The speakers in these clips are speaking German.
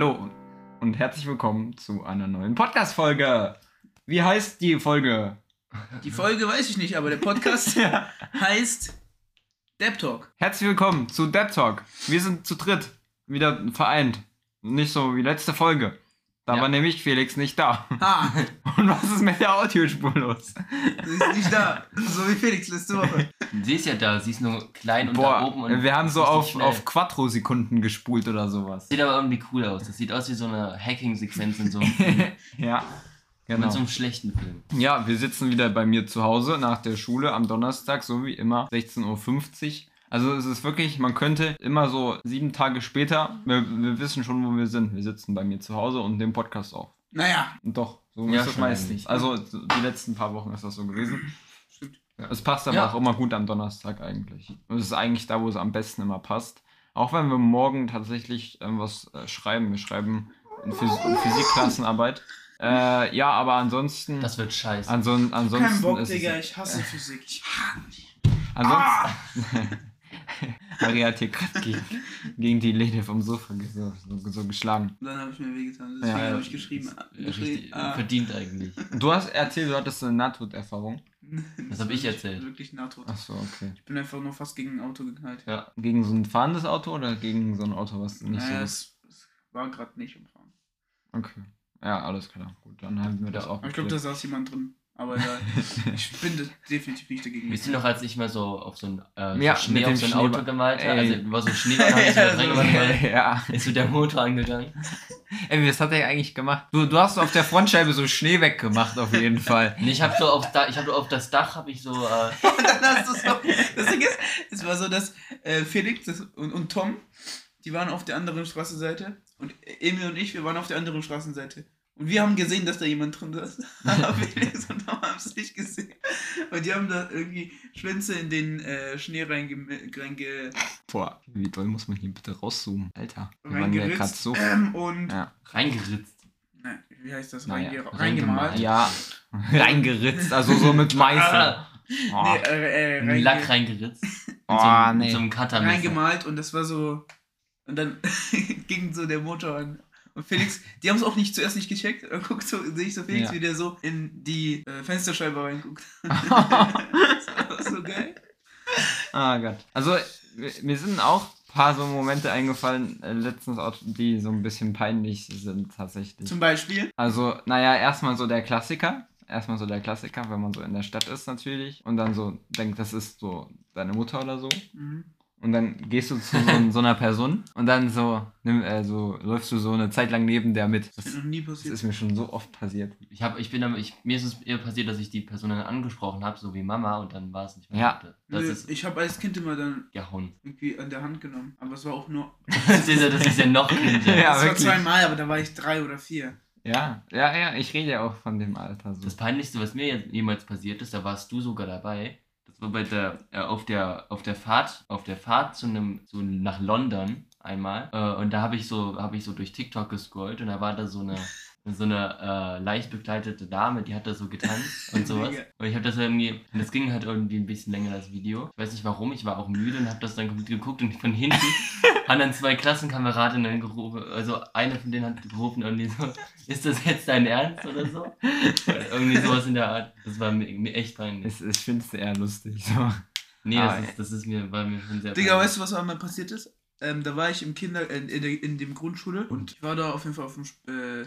Hallo und herzlich willkommen zu einer neuen Podcast-Folge. Wie heißt die Folge? Die Folge weiß ich nicht, aber der Podcast heißt Depp Talk. Herzlich willkommen zu Depp Talk. Wir sind zu dritt wieder vereint. Nicht so wie letzte Folge. Da Ja. war nämlich Felix nicht da. Ha, Und was ist mit der Audiospur los? sie ist nicht da. So wie Felix letzte Woche. Sie ist ja da, sie ist nur klein und da Boah, oben und wir haben so auf, auf Quattro-Sekunden gespult oder sowas. Sieht aber irgendwie cool aus. Das sieht aus wie so eine Hacking-Sequenz in so einem Film. ja, Mit genau. so einem schlechten Film. Ja, wir sitzen wieder bei mir zu Hause nach der Schule am Donnerstag, so wie immer, 16.50 Uhr. Also es ist wirklich, man könnte immer so sieben Tage später, wir, wir wissen schon, wo wir sind. Wir sitzen bei mir zu Hause und nehmen Podcast auf. Naja, Und doch, so Ja, ist das meistens. eigentlich. Also so die letzten paar Wochen ist das so gewesen. Stimmt. Es passt aber Ja. auch immer gut am Donnerstag eigentlich. Und es ist eigentlich da, wo es am besten immer passt. Auch wenn wir morgen tatsächlich ähm, was äh, schreiben. Wir schreiben eine Phys eine Physikklassenarbeit. Äh, ja, aber ansonsten. Das wird scheiße. Anson ansonsten kein Bock, ist Digga. Ich hasse Physik. Ich hasse dich. ansonsten, Maria hat hier gerade gegen, gegen die Lehne vom Sofa so, so, so geschlagen. Und dann habe ich mir wehgetan. Deswegen Ja, habe ich geschrieben. Geschrieben Richtig, ah. verdient eigentlich. Du hast erzählt, du hattest eine Nahtoderfahrung. Das hab war ich erzählt. Wirklich Nahtod. Achso, okay. Ich bin einfach nur fast gegen ein Auto geknallt. Ja. Gegen so ein fahrendes Auto oder gegen so ein Auto, was nicht naja, so ist? es, war gerade nicht umfahren. Okay. Ja, alles klar. Gut, dann haben wir das auch. Ich glaube, da saß jemand drin. Aber egal. ich bin de- definitiv nicht dagegen. Wisst ihr noch, als ich mal so auf so ein, äh, Ja, Schnee auf so ein. Auto gemalt habe? Also war so Schneeball, hab ich so Ja, weil ja. ist so der Motor angegangen. Ey, was hat er eigentlich gemacht? Du, du hast auf der Frontscheibe so Schnee weggemacht, auf jeden Fall. Und ich habe so auf, da, ich hab so auf das Dach, habe ich so, äh, dann hast du so. Das Ding ist, es war so, dass äh, Felix das, und, und Tom, die waren auf der anderen Straßenseite und Emil und ich, wir waren auf der anderen Straßenseite. Und wir haben gesehen, dass da jemand drin saß. Aber Felix und Tom haben es nicht gesehen. Und die haben da irgendwie Schwänze in den äh, Schnee reinge... reinge Boah, wie doll muss man hier bitte rauszoomen? Alter, wir waren ja gerade so. ähm, und... Ja. reingeritzt. Nein, wie heißt das? Naja, Reinge reingemalt. Ja, reingeritzt, also so mit Meißel. Oh, Nee, äh, äh, reinge Lack reingeritzt. Oh, so, einem- nee. so einem reingemalt und das war so. Und dann ging so der Motor an. Und Felix, die haben es auch nicht zuerst nicht gecheckt. Und guckt so, sehe ich so Felix, Ja. wie der so in die äh, Fensterscheibe reinguckt. das war so geil. ah Gott. Also, mir- mir sind auch ein paar so Momente eingefallen, äh, letztens auch, die so ein bisschen peinlich sind tatsächlich. Zum Beispiel. Also, naja, erstmal so der Klassiker. Erstmal so der Klassiker, wenn man so in der Stadt ist natürlich. Und dann so denkt, das ist so deine Mutter oder so. Mhm. Und dann gehst du zu so, so einer Person und dann so, nimm, äh, so läufst du so eine Zeit lang neben der mit. Das, Das ist das ist mir schon so oft passiert. Ich hab, ich bin aber, ich, mir ist es eher passiert, dass ich die Person dann angesprochen habe, so wie Mama, und dann war es nicht mehr. Ja. Das Nö, ist ich habe als Kind immer dann gehauen. irgendwie an der Hand genommen. Aber es war auch nur. Das ist ja, das ist ja noch Kinder. Ja, das war wirklich. zweimal, aber da war ich drei oder vier. Ja, ja, ja, ich rede ja auch von dem Alter so. Das Peinlichste, was mir jetzt jemals passiert ist, da warst du sogar dabei. War bei der, äh, auf der, auf der Fahrt, auf der Fahrt zu einem, so nach London einmal. Äh, und da habe ich so, habe ich so durch TikTok gescrollt und da war da so eine, so eine äh, leicht bekleidete Dame, die hat da so getanzt und sowas. Und ich habe das irgendwie, und das ging halt irgendwie ein bisschen länger, das Video. Ich weiß nicht warum, ich war auch müde und habe das dann geguckt und von hinten haben dann zwei Klassenkameradinnen gerufen, also eine von denen hat gerufen irgendwie so, ist das jetzt dein Ernst oder so? Oder irgendwie sowas in der Art. Das war mir, mir echt peinlich. Ich, ich finde es eher lustig. So. Nee, Ah, das, ist, das ist mir, war mir schon sehr Digga, peinlich. weißt du, was einmal passiert ist? Ähm, da war ich im Kinder, in, in, der, in dem Grundschule und ich war da auf jeden Fall auf dem, äh,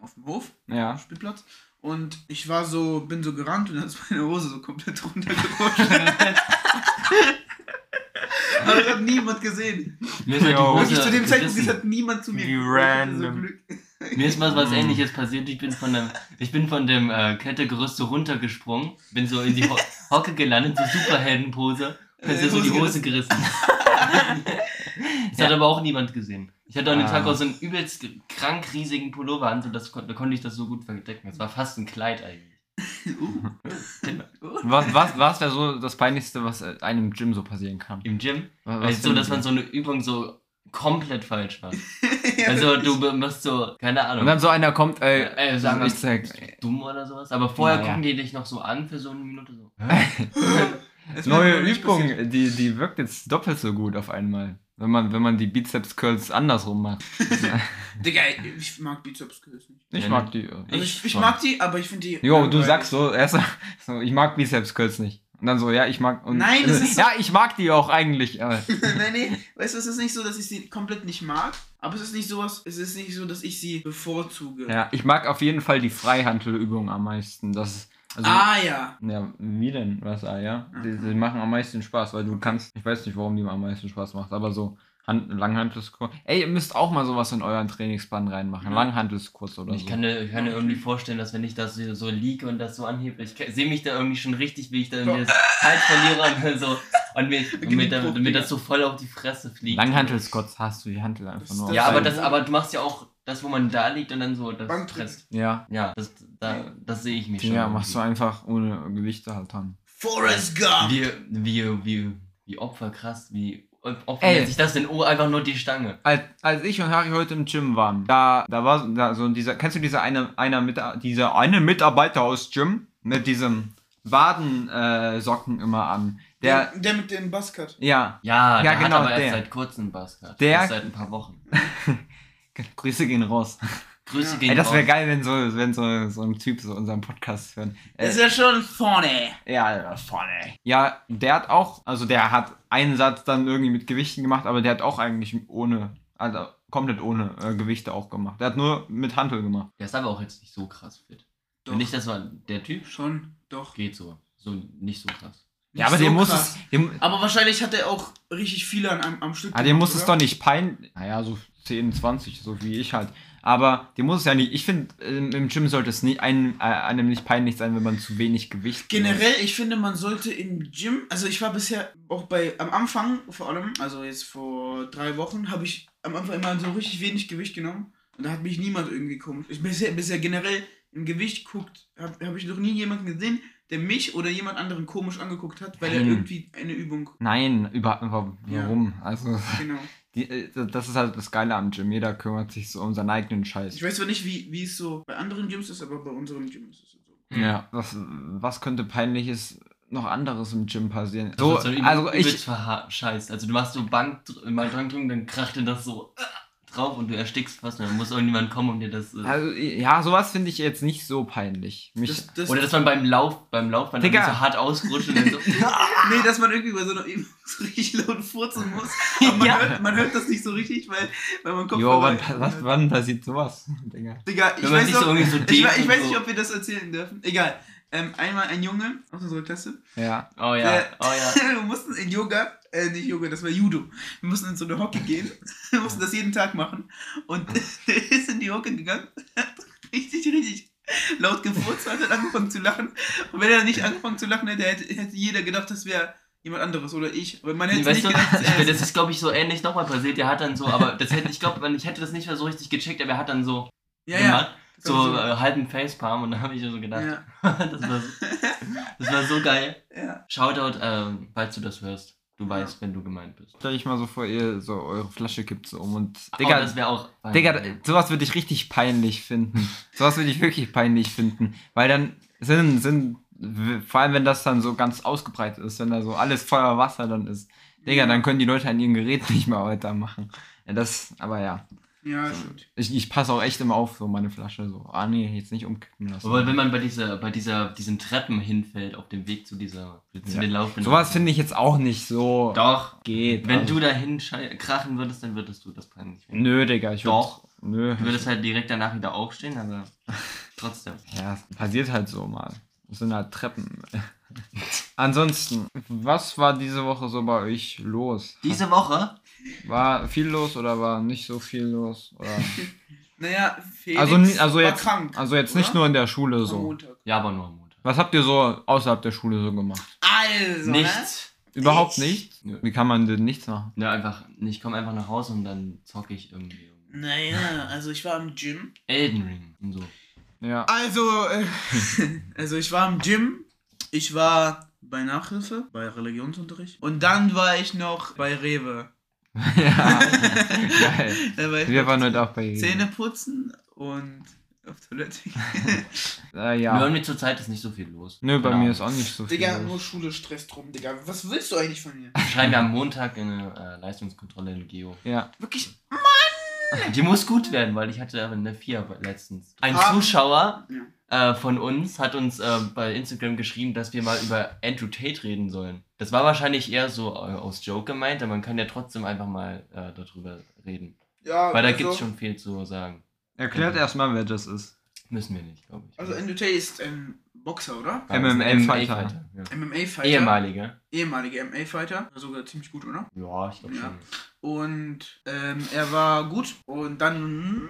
auf dem Hof, Ja. Spielplatz. Und ich war so, bin so gerannt und dann ist meine Hose so komplett runtergerutscht. Aber das hat niemand gesehen. Mir ist halt. Hose Wirklich zu dem Zeitpunkt hat niemand zu mir Wie random. So Glück. Mir ist mal was Mhm. ähnliches passiert. Ich bin von dem, ich bin von dem äh, Klettergerüst so runtergesprungen, bin so in die Ho Hocke gelandet, so Superheldenpose. Und Äh, ist so die Hose Hose gerissen. Das hat aber auch niemand gesehen. Ich hatte an dem Ah. Tag auch so einen übelst krank riesigen Pullover an, so das, da konnte ich das so gut verdecken. Es war fast ein Kleid eigentlich. Uh. Was, was, was wäre so das Peinlichste, was äh, einem im Gym so passieren kann? Im Gym. Was, Also so, dass man so eine Übung so komplett falsch war. Ja, Also wirklich. du musst so, keine Ahnung. Und dann so einer kommt, ey, Ey, sagen ich zeig. dumm oder sowas. Aber vorher Naja. gucken die dich noch so an für so eine Minute so. Neue Übung, die, die wirkt jetzt doppelt so gut auf einmal. Wenn man, wenn man die Bizeps-Curls andersrum macht. Digga, ich mag Bizeps Curls nicht. Ich Ja, mag die. Also ich, ich mag die, aber ich finde die. Jo, du sagst so, erst so, ich mag Bizeps-Curls nicht. Und dann so, ja, ich mag. Und, Nein, das ist so- Ja, ich mag die auch eigentlich. Aber nein, nee, weißt du, es ist nicht so, dass ich sie komplett nicht mag, aber es ist nicht sowas, es ist nicht so, dass ich sie bevorzuge. ja, ich mag auf jeden Fall die Freihandelübungen am meisten. Das ist. Also, ah ja. Ja, wie denn? Was, ah, ja? Die, Okay. die machen am meisten Spaß, weil du kannst, ich weiß nicht, warum die am meisten Spaß macht, aber so Hand, Langhantelskurs. Ey, ihr müsst auch mal sowas in euren Trainingsplan reinmachen. Ja. Langhantelskurs oder Ich so. kann mir, ich kann mir irgendwie vorstellen, dass wenn ich das so, liege und das so anhebe, ich sehe mich da irgendwie schon richtig, wie ich da irgendwie das Halt verliere und so und mir, und mir, da, mir das so voll auf die Fresse fliegt. Langhantelskurs hast du die Hantel einfach nur. Ja, aber das, aber du machst ja auch das, wo man da liegt und dann so das presst. Ja. Ja, das, da, das sehe ich mich schon. Ja, machst du irgendwie. einfach ohne Gewichte halt dann. Forrest Gump! Wie, wie, wie, wie Opfer krass, wie Opfer Ey. nennt sich das denn? Oh, einfach nur die Stange. Als, als ich und Harry heute im Gym waren, da, da war da so dieser, kennst du diese eine, einer mit, dieser eine Mitarbeiter aus Gym mit diesem Wadensocken äh, Socken immer an. Der, der, der mit dem Buzzcut. ja, Ja, Ja, der genau, hat aber der. erst seit kurzem Buzzcut. Der- Erst seit ein paar Wochen. Grüße gehen raus. Grüße Ja. gehen Ey, das wäre geil, wenn so, wenn so, so ein Typ so unseren Podcast hören. Das ist Äh, ja schon vorne. ja, vorne. Ja, der hat auch, also der hat einen Satz dann irgendwie mit Gewichten gemacht, aber der hat auch eigentlich ohne, also komplett ohne äh, Gewichte auch gemacht. Der hat nur mit Hantel gemacht. Der ist aber auch jetzt nicht so krass fit. Doch. Nicht, das war der Typ Schon, doch. geht so. So nicht so krass. Ja, aber Nicht so muss krass. es, dem, Aber wahrscheinlich hat er auch richtig viele an einem, am Stück. ah, dem gemacht, muss es doch nicht peinlich, naja, so 10, 20, so wie ich halt. Aber dem muss es ja nicht, ich finde, im im Gym sollte es nie, einem, äh, einem nicht peinlich sein, wenn man zu wenig Gewicht Generell, ich finde, man sollte im Gym, also ich war bisher auch bei, am Anfang vor allem, also jetzt vor drei Wochen, habe ich am Anfang immer so richtig wenig Gewicht genommen und da hat mich niemand irgendwie komisch. Ich bisher, bisher generell im Gewicht guckt, habe hab ich noch nie jemanden gesehen, der mich oder jemand anderen komisch angeguckt hat, weil er Nein. irgendwie eine Übung. Nein, über, über, Ja. warum? Also, Genau. die, äh, das ist halt das Geile am Gym. Jeder kümmert sich so um seinen eigenen Scheiß. Ich weiß zwar nicht, wie, wie es so bei anderen Gyms ist, aber bei unserem Gym ist es so. Ja, was, was könnte peinliches noch anderes im Gym passieren? Wird So, also übelst ich, verscheißt. Also du machst so Bank, mal dran drücken, dann kracht dir das so äh, drauf und du erstickst fast und dann muss irgendjemand kommen und dir das. Äh, also, ja, sowas finde ich jetzt nicht so peinlich. Mich, Das, das, oder dass man beim Lauf, beim Laufband dann Digga. so hart ausrutscht und dann so. nee, dass man irgendwie bei so einer Übung so richtig laut furzen muss. Aber man, Ja. hört, man hört das nicht so richtig, weil, weil man Kopf jo, wann, was, wann passiert sowas? Digga. Digga, ich man weiß, noch, so ich, ich weiß so. nicht, ob wir das erzählen dürfen. Egal. Ähm, einmal ein Junge aus unserer Klasse. Ja. Oh ja, Der- oh ja. wir mussten in Yoga, äh, nicht Yoga, das war Judo. Wir mussten in so eine Hocke gehen. Wir mussten das jeden Tag machen. Und der ist in die Hocke gegangen, hat richtig, richtig laut gefurzt, hat dann angefangen zu lachen. Und wenn er nicht angefangen zu lachen hätte, hätte, jeder gedacht, das wäre jemand anderes oder ich. Aber man hätte weißt nicht du, gedacht, er das ist glaube ich so ähnlich nochmal passiert. Der hat dann so, aber das hätte, ich glaube, ich hätte das nicht mehr so richtig gecheckt, aber er hat dann so Ja, ja. gemacht, so, So- äh, halben Facepalm und dann habe ich so gedacht, Ja, das, war so, das war so geil. ja. Shoutout, ähm, falls du das hörst. Du weißt, wenn du gemeint bist. Stell dich mal so vor, ihr so eure Flasche kippt so um und. oh, Digga, das wäre auch. Digga, sowas würde ich richtig peinlich finden. sowas würde ich wirklich peinlich finden. Weil dann sind, sind, vor allem wenn das dann so ganz ausgebreitet ist, wenn da so alles Feuer Wasser dann ist. Digga, dann können die Leute an ihrem Gerät nicht mehr weitermachen. Ja, das, aber ja. Ja, stimmt. Ich, ich passe auch echt immer auf, so meine Flasche so. Ah nee, jetzt nicht umkippen lassen. Aber wenn man bei dieser, bei dieser, diesen Treppen hinfällt auf dem Weg zu dieser, zu Ja. den Laufbändern. sowas finde ich jetzt auch nicht so Doch. geht. Wenn also. du dahin krachen würdest, dann würdest du das peinlich finden. Nö, Digga, ich würd- Doch. Nö. Du würdest halt direkt danach wieder aufstehen, aber trotzdem. Ja, passiert halt so mal. Das sind halt Treppen. Ansonsten, was war diese Woche so bei euch los? Diese Woche? War viel los oder war nicht so viel los? Oder? Naja, Felix Also, also war jetzt, krank. also jetzt nicht oder? nur in der Schule Am so. Montag. Ja, aber nur am Montag. Was habt ihr so außerhalb der Schule so gemacht? Also, ne? Nichts. Überhaupt Nichts? nichts? Wie kann man denn nichts machen? Ja, einfach, ich komme einfach nach Hause und dann zocke ich irgendwie. Naja, also ich war im Gym. Elden Ring und so. Ja. Also, äh, also ich war im Gym. Ich war bei Nachhilfe, bei Religionsunterricht. Und dann war ich noch bei Rewe. Ja. Geil. Wir waren heute auch bei Zähne putzen und auf Toilette. Äh, Ja. Bei mir zurzeit ist nicht so viel los. Nö, bei Keine mir ist auch nicht so viel. Digga, los. nur Schule stresst rum, Digga. Was willst du eigentlich von mir? Schreiben wir am Montag eine äh, Leistungskontrolle in Geo. Ja. Wirklich? Die muss gut werden, weil ich hatte aber eine 4 letztens. Ein Ah. Zuschauer Ja. äh, von uns hat uns äh, bei Instagram geschrieben, dass wir mal über Andrew Tate reden sollen. Das war wahrscheinlich eher so äh, aus Joke gemeint, aber man kann ja trotzdem einfach mal äh, darüber reden. Ja, Weil da also, gibt es schon viel zu sagen. Erklärt erstmal, wer das ist. Müssen wir nicht, glaube ich. Also Andrew Tate ist ein Boxer, oder? MMA-Fighter. MMA-Fighter. Ehemaliger. Ehemaliger MMA-Fighter. Sogar ziemlich gut, oder? Ja, ich glaube Ja. schon. Und ähm, er war gut. Und dann.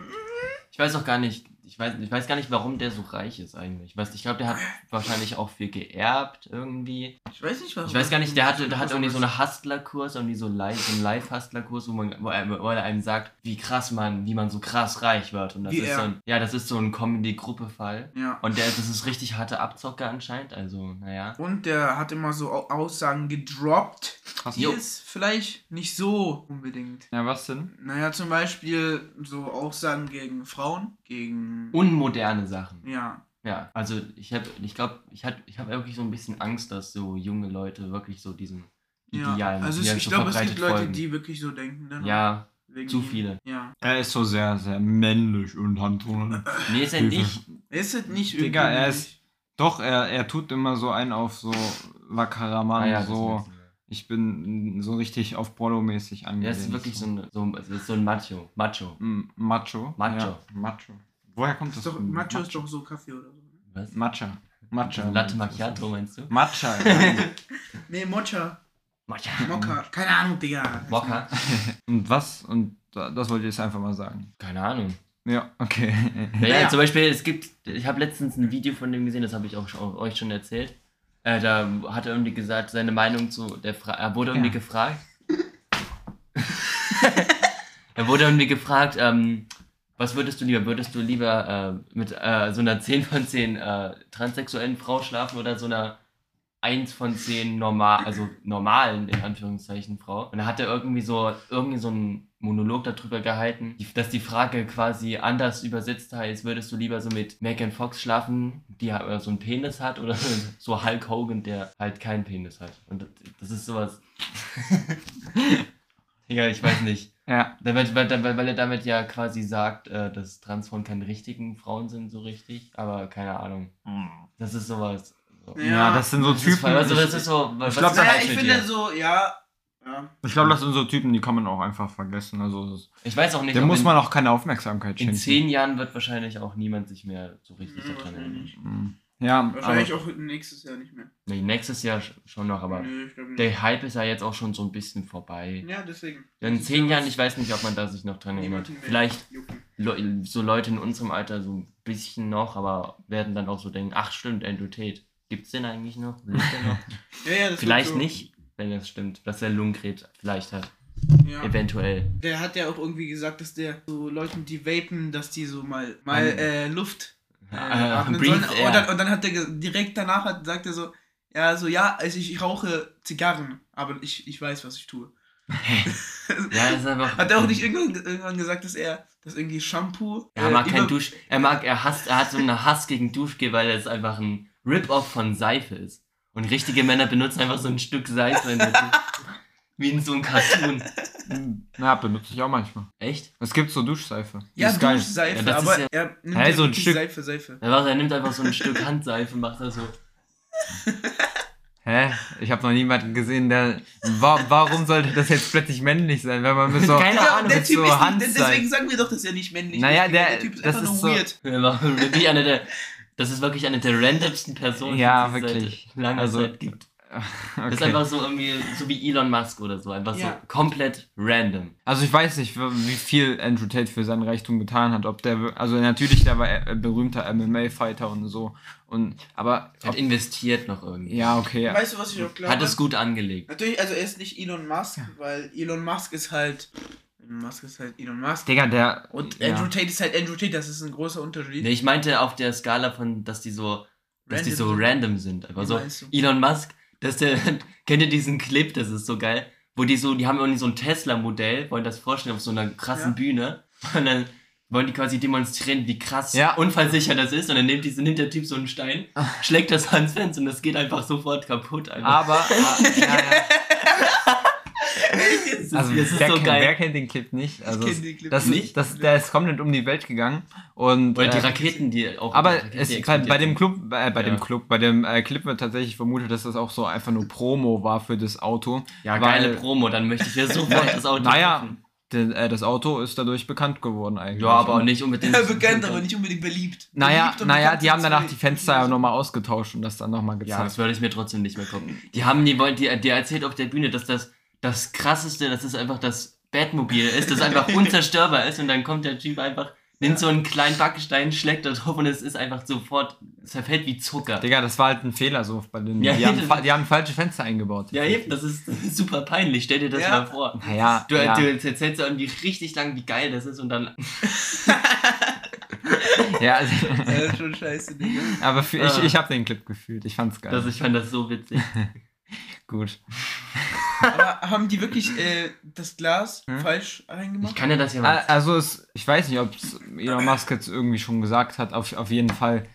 Ich weiß auch gar nicht, ich weiß, ich weiß gar nicht, warum der so reich ist eigentlich. Ich, weiß, ich glaube, der hat wahrscheinlich auch viel geerbt irgendwie. Ich weiß nicht, was. Ich weiß gar nicht, der hatte, der hat irgendwie so einen Hustler-Kurs, irgendwie so, live, so einen Live-Hustler-Kurs, wo, man, wo, er, wo er einem sagt, wie krass man, wie man so krass reich wird. Und das Wie ist er. so ein, ja, das ist so ein Comedy-Gruppe-Fall. Ja. Und der, das ist richtig harte Abzocke anscheinend, also, naja. Und der hat immer so Au- Aussagen gedroppt, Krass. die Jo. ist vielleicht nicht so unbedingt. Ja, was denn? Naja, zum Beispiel so Aussagen gegen Frauen, gegen. Unmoderne Sachen. Ja. Ja, also ich habe, ich glaube, ich habe ich hab wirklich so ein bisschen Angst, dass so junge Leute wirklich so diesen Ja. Idealen, Also es, halt ich so glaube, es gibt Leute, folgen. die wirklich so denken. Dann Ja, wegen zu viele. Ja. Er ist so sehr, sehr männlich und eine Nee, ist er nicht. Ist es nicht Digga, irgendwie er ist- Doch, er, er tut immer so einen auf so wackerer Mann, Ah ja, so. Ich bin so richtig auf Prolo-mäßig Er angelehnt. ist wirklich so ein, so, es ist so ein Macho. Macho. M- Macho. Macho. Ja, Macho. Woher kommt das? Doch, Macho ist doch so Kaffee oder so. Was? Matcha. Matcha. Latte Macchiato meinst du? Matcha. ja. Nee, Mocha. Mocha. Mokka. Keine Ahnung, Digga. Mokka? und was? Und da- das wollte ich jetzt einfach mal sagen. Keine Ahnung. Ja, okay. Ja, Naja. zum Beispiel, es gibt, ich habe letztens ein Video von dem gesehen, das habe ich auch schon, euch schon erzählt. Äh, da hat er irgendwie gesagt, seine Meinung zu der Frage, er wurde irgendwie Ja. gefragt. er wurde irgendwie gefragt, ähm, was würdest du lieber? Würdest du lieber äh, mit äh, so einer 10 von 10 äh, transsexuellen Frau schlafen oder so einer 1 von 10 normal, also normalen, in Anführungszeichen, Frau? Und da hat er irgendwie so, irgendwie so einen Monolog darüber gehalten, dass die Frage quasi anders übersetzt heißt, würdest du lieber so mit Megan Fox schlafen, die äh, so einen Penis hat, oder so Hulk Hogan, der halt keinen Penis hat? Und das ist sowas. Digga, ich weiß nicht. Ja. Damit, weil, weil, weil er damit ja quasi sagt, äh, dass Transfrauen keine richtigen Frauen sind, so richtig. Aber keine Ahnung. Das ist sowas. So. Ja, das sind so Das ist Typen. voll- also ich das ist so. Was glaub, ist Naja, ich finde dir? so, ja. ja. ich glaube, das sind so Typen, die kann man auch einfach vergessen. Also, das- Ich weiß auch nicht, dem muss in, man auch keine Aufmerksamkeit in schenken. zehn Jahren wird wahrscheinlich auch niemand sich mehr so richtig Ja, daran erinnern. Wahrscheinlich. Ja, Wahrscheinlich aber, auch nächstes Jahr nicht mehr. Nee, nächstes Jahr sch- schon noch, aber nicht. der Hype ist ja jetzt auch schon so ein bisschen vorbei. Ja, deswegen. In zehn Jahren, ich weiß nicht, ob man da sich noch dran erinnert. Vielleicht jucken. Le so Leute in unserem Alter so ein bisschen noch, aber werden dann auch so denken, ach stimmt, Andrew Tate. Gibt's den eigentlich noch? Lebt der noch? Ja, ja, das vielleicht so, nicht, wenn das stimmt, dass er Lungenkrebs vielleicht hat. Ja. Eventuell. Der hat ja auch irgendwie gesagt, dass der so Leuten, die vapen, dass die so mal, mal äh, Luft äh, äh, sollen. air. Und dann, und dann hat er direkt danach hat, sagt er so, ja, so, ja, also ich, ich rauche Zigarren, aber ich, ich weiß, was ich tue. Ja, das ist einfach. Hat er auch nicht irgendwann, irgendwann gesagt, dass er, dass irgendwie Shampoo. Er äh, mag kein Dusch. Er mag, er hasst, er hat so einen Hass gegen Duschgel, weil es einfach ein Rip-Off von Seife ist. Und richtige Männer benutzen einfach so ein Stück Seife in der Dusche. Wie in so einem Cartoon. na, benutze ich auch manchmal. Echt? Es gibt so Duschseife. Die Ja, ist geil. Duschseife, Ja, das ist aber ja- er nimmt Hä, ja so ein wirklich Stück- Seife, Seife. Er, macht, er nimmt einfach so ein Stück Handseife und macht da so. Hä? Ich habe noch niemanden gesehen, der. Wa warum sollte das jetzt plötzlich männlich sein, wenn man mit so. Keine Ja, Ahnung, der mit Typ so ist nicht, deswegen sagen wir doch, dass er nicht männlich Naja, ist. der- Typ ist das einfach ist nur so- weird. Wir machen wirklich eine der. Das ist wirklich eine der randomsten Personen, Ja, die es wirklich. seit langer Also, Zeit gibt. Das ist Okay. einfach so irgendwie, so wie Elon Musk oder so. Einfach Ja. so komplett random. Also ich weiß nicht, wie viel Andrew Tate für sein Reichtum getan hat. Ob der, also natürlich, der war berühmter MMA-Fighter und so. Und aber Hat ob, investiert noch irgendwie. ja, okay. Weißt du, was ich auch glaube? Hat es gut angelegt. Natürlich, also er ist nicht Elon Musk, weil Elon Musk ist halt. Elon Musk ist halt Elon Musk. Digga, der. Und ja. Andrew Tate ist halt Andrew Tate, das ist ein großer Unterschied. Nee, ich meinte auf der Skala von, dass die so, dass die Random so sind. random sind. Einfach Wie so? Elon Musk, dass der, kennt ihr diesen Clip, das ist so geil, wo die so, die haben irgendwie so ein Tesla-Modell, wollen das vorstellen auf so einer krassen Ja. Bühne und dann wollen die quasi demonstrieren, wie krass Ja. unfallsicher das ist. Und dann nimmt, die, nimmt der Typ so einen Stein, schlägt das ans Fenster und das geht einfach sofort kaputt. Einfach. Aber, äh, ja, ja. das ist, Also, ist wer, so kennt, geil. wer kennt den Clip nicht? Also, kenn den Clip das, nicht. Das, der ist komplett um die Welt gegangen. Und, Oder die äh, Raketen, die auch. aber die Raketen, es, die bei, bei dem Club, äh, bei Ja. dem Club, bei dem äh, Clip wird tatsächlich vermutet, dass das auch so einfach nur Promo war für das Auto. Ja, weil- geile Promo, dann möchte ich ja sofort das Auto Naja, kaufen. äh, das Auto ist dadurch bekannt geworden eigentlich. Ja, aber auch nicht unbedingt. Ja, bekannt, aber nicht unbedingt beliebt. Naja, Beliebt naja, die haben danach die Fenster ja nochmal ausgetauscht und das dann nochmal Ja, gezeigt. das würde ich mir trotzdem nicht mehr gucken. Die haben, die wollen, die, die erzählt auf der Bühne, dass das das krasseste, dass es einfach das Batmobil ist, das einfach unzerstörbar ist und dann kommt der Typ einfach, nimmt so einen kleinen Backstein, schlägt da drauf und es ist einfach sofort, es zerfällt wie Zucker. Digga, das war halt ein Fehler so bei den. Ja, die, haben, die haben falsche Fenster eingebaut. Ja, eben, das ist, das ist super peinlich, stell dir das Ja. mal vor. Naja, Du, ja, du erzählst ja irgendwie richtig lang, wie geil das ist und dann. ja, also, das ist schon scheiße, Digga. aber für, ich, Ah. ich habe den Clip gefühlt. Ich fand's geil. Das, ich fand das so witzig. Gut. Aber haben die wirklich äh, das Glas Hm? falsch Ich reingemacht? kann ja das ja A- mal. Also es, ich weiß nicht, ob es Elon Musk jetzt irgendwie schon gesagt hat. Auf, auf jeden Fall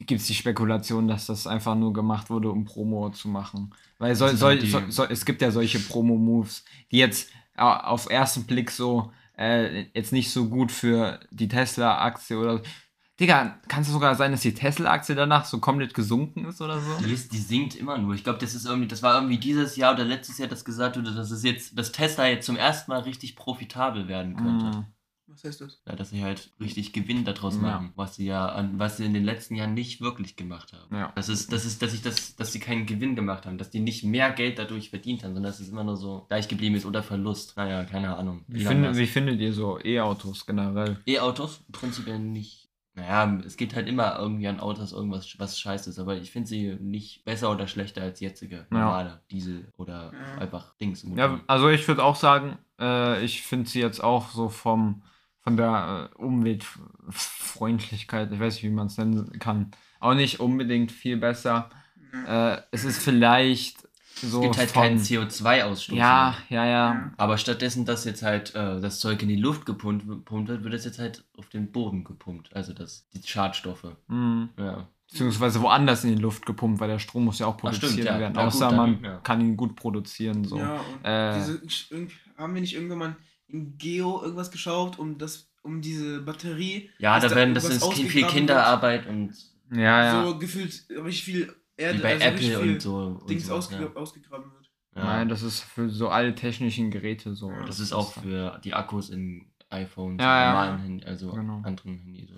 gibt es die Spekulation, dass das einfach nur gemacht wurde, um Promo zu machen. Weil die- soll, soll, es gibt ja solche Promo-Moves, die jetzt äh, auf ersten Blick so äh, jetzt nicht so gut für die Tesla-Aktie oder. Digga, kann es sogar sein, dass die Tesla-Aktie danach so komplett gesunken ist oder so? Die, ist, die singt immer nur. Ich glaube, das ist irgendwie, das war irgendwie dieses Jahr oder letztes Jahr, das gesagt wurde, dass es jetzt, dass Tesla jetzt zum ersten Mal richtig profitabel werden könnte. Mm. Was heißt das? Ja, dass sie halt richtig Gewinn daraus Ja. machen, was sie ja an, was sie in den letzten Jahren nicht wirklich gemacht haben. Ja. Das ist, das ist, dass ich das, dass sie keinen Gewinn gemacht haben, dass die nicht mehr Geld dadurch verdient haben, sondern dass es immer nur so gleich geblieben ist oder Verlust. Naja, keine Ahnung. Wie, finde, wie findet ihr so E-Autos generell? E-Autos prinzipiell nicht. Naja, es geht halt immer irgendwie an Autos irgendwas, was scheiße ist, aber ich finde sie nicht besser oder schlechter als jetzige normale Diesel oder Ja. einfach Dings. Ja, also ich würde auch sagen, äh, ich finde sie jetzt auch so vom von der äh, Umweltfreundlichkeit, ich weiß nicht, wie man es nennen kann, auch nicht unbedingt viel besser. Äh, es ist vielleicht so es gibt halt von, keinen CO2-Ausstoß. ja, ja, ja, Aber stattdessen, dass jetzt halt äh, das Zeug in die Luft gepumpt, gepumpt wird, wird es jetzt halt auf den Boden gepumpt. Also das, die Schadstoffe. Mhm. Ja. Beziehungsweise woanders in die Luft gepumpt, weil der Strom muss ja auch Ach, stimmt, produziert ja. werden. Ja, gut, Außer dann, man ja. kann ihn gut produzieren. So. Ja, und Äh. diese, haben wir nicht irgendwann mal in Geo irgendwas geschaut, um das, um diese Batterie. Ja, da werden das ist viel Kinderarbeit und Ja, ja. So gefühlt richtig viel Erde, wie bei also Apple und so. Und Dings so, ausge ja. ausgegraben wird. Ja. Nein, das ist für so alle technischen Geräte so. Ja, Das ist auch für die Akkus in iPhones, Ja, ja. normalen Handy, also Genau. anderen Handys.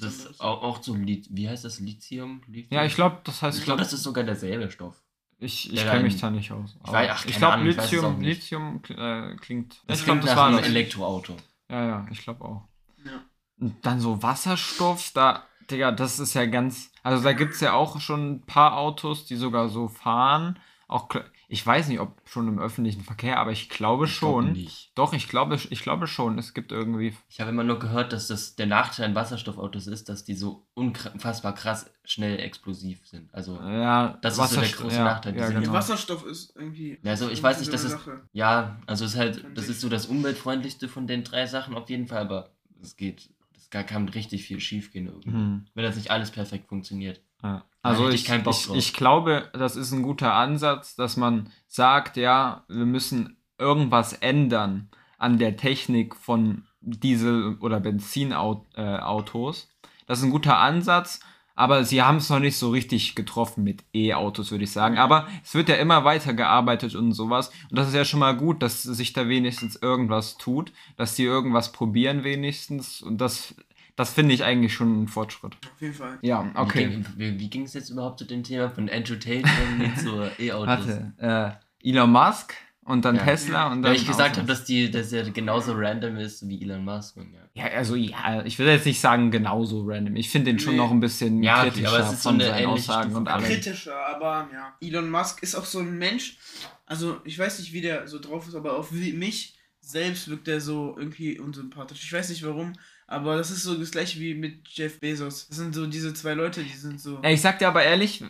Das ist auch, auch zum Li wie heißt das? Lithium? Lithium? Ja, ich glaube, das heißt, Ich glaube, das ist sogar derselbe Stoff. Ich, ich kenne mich da nicht aus. Ich weiß- ach, ich glaube, Lithium. Lithium äh, klingt. Das ich glaube, das war das. Elektroauto. Ja, ja, ich glaube auch. Ja. Und dann so Wasserstoff, da, Digga, das ist ja ganz. Also da gibt es ja auch schon ein paar Autos, die sogar so fahren. Auch, ich weiß nicht, ob schon im öffentlichen Verkehr, aber ich glaube Ich glaub schon. nicht. Doch, ich glaube, ich glaube schon. Es gibt irgendwie. Ich habe immer nur gehört, dass das der Nachteil an Wasserstoffautos ist, dass die so unfassbar krass schnell explosiv sind. Also, Ja, Das ist so der große ja, Nachteil, Ja, genau. Wasserstoff ist irgendwie. Ja, also ich weiß nicht, das ist- ja, also es ist halt, das ist so das umweltfreundlichste von den drei Sachen auf jeden Fall, aber es geht, es gar- kann richtig viel schief gehen irgendwie. Hm. Wenn das nicht alles perfekt funktioniert. Ja. Also ich ich, ich, ich glaube, das ist ein guter Ansatz, dass man sagt, ja, wir müssen irgendwas ändern an der Technik von Diesel- oder Benzinautos. Das ist ein guter Ansatz, aber sie haben es noch nicht so richtig getroffen mit E-Autos, würde ich sagen. Aber es wird ja immer weiter gearbeitet und sowas. Und das ist ja schon mal gut, dass sich da wenigstens irgendwas tut, dass die irgendwas probieren wenigstens. Und das, das finde ich eigentlich schon ein Fortschritt. Auf jeden Fall. Ja, okay. Wie, ging- wie, wie ging es jetzt überhaupt zu dem Thema von Andrew Tate irgendwie zur E-Autos? Warte, äh, Elon Musk und dann Ja. Tesla und dann. Weil ich gesagt habe, dass, die, dass er genauso random ist wie Elon Musk. Und ja. Ja, also ja, ich will jetzt nicht sagen genauso random. Ich finde den schon Nee. noch ein bisschen Ja, kritischer aber es ist so von eine seinen Aussagen Stufe und allem. Kritischer, aber ja. Elon Musk ist auch so ein Mensch. Also, ich weiß nicht, wie der so drauf ist, aber auf wie- mich selbst wirkt er so irgendwie unsympathisch. Ich weiß nicht warum, aber das ist so das gleiche wie mit Jeff Bezos. Das sind so diese zwei Leute, die sind so. Ja, Ich sag dir aber ehrlich,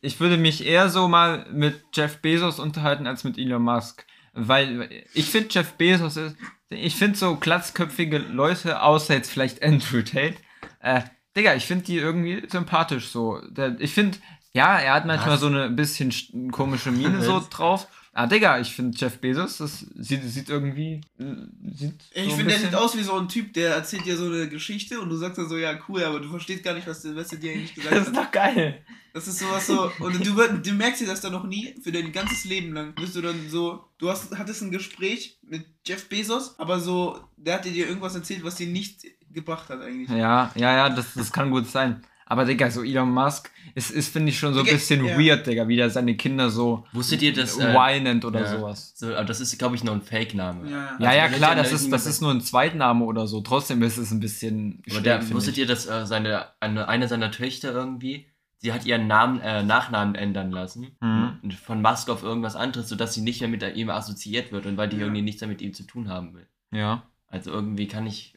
ich würde mich eher so mal mit Jeff Bezos unterhalten als mit Elon Musk. Weil ich finde, Jeff Bezos ist, Ich finde so glatzköpfige Leute, außer jetzt vielleicht Andrew Tate, äh, Digga, ich finde die irgendwie sympathisch so. Der, ich finde, ja, er hat manchmal Was? so eine bisschen sch- komische Miene so drauf. Ah, Digga, ich finde Jeff Bezos, das sieht, sieht irgendwie. äh, Sieht Ich so finde, der sieht aus wie so ein Typ, der erzählt dir so eine Geschichte und du sagst dann so, ja, cool, aber du verstehst gar nicht, was der, der dir eigentlich gesagt Das hat. ist doch geil. Das ist sowas so, und du, du merkst dir das dann noch nie, für dein ganzes Leben lang. Bist du dann so, du hast, hattest ein Gespräch mit Jeff Bezos, aber so, der hat dir irgendwas erzählt, was dir nichts gebracht hat eigentlich. Ja, ja, ja, das, das kann gut sein. Aber Digga, so Elon Musk ist, ist finde ich, schon so ein bisschen ja. weird, Digga, wie der seine Kinder so Wusstet ihr, dass. Äh, Y nennt oder ja. sowas. so, aber das ist, glaube ich, nur ein Fake-Name. Ja, Ja, Also, ja, wenn klar, das ist, das ist nur ein Zweitname oder so. Trotzdem ist es ein bisschen. Aber schräg, der, wusstet ich. ihr, dass äh, seine, eine, eine seiner Töchter irgendwie, sie hat ihren Namen, äh, Nachnamen ändern lassen. Mhm. Und Von Musk auf irgendwas anderes, sodass sie nicht mehr mit ihm assoziiert wird und weil die Ja. irgendwie nichts mehr mit ihm zu tun haben will. Ja. Also irgendwie kann ich.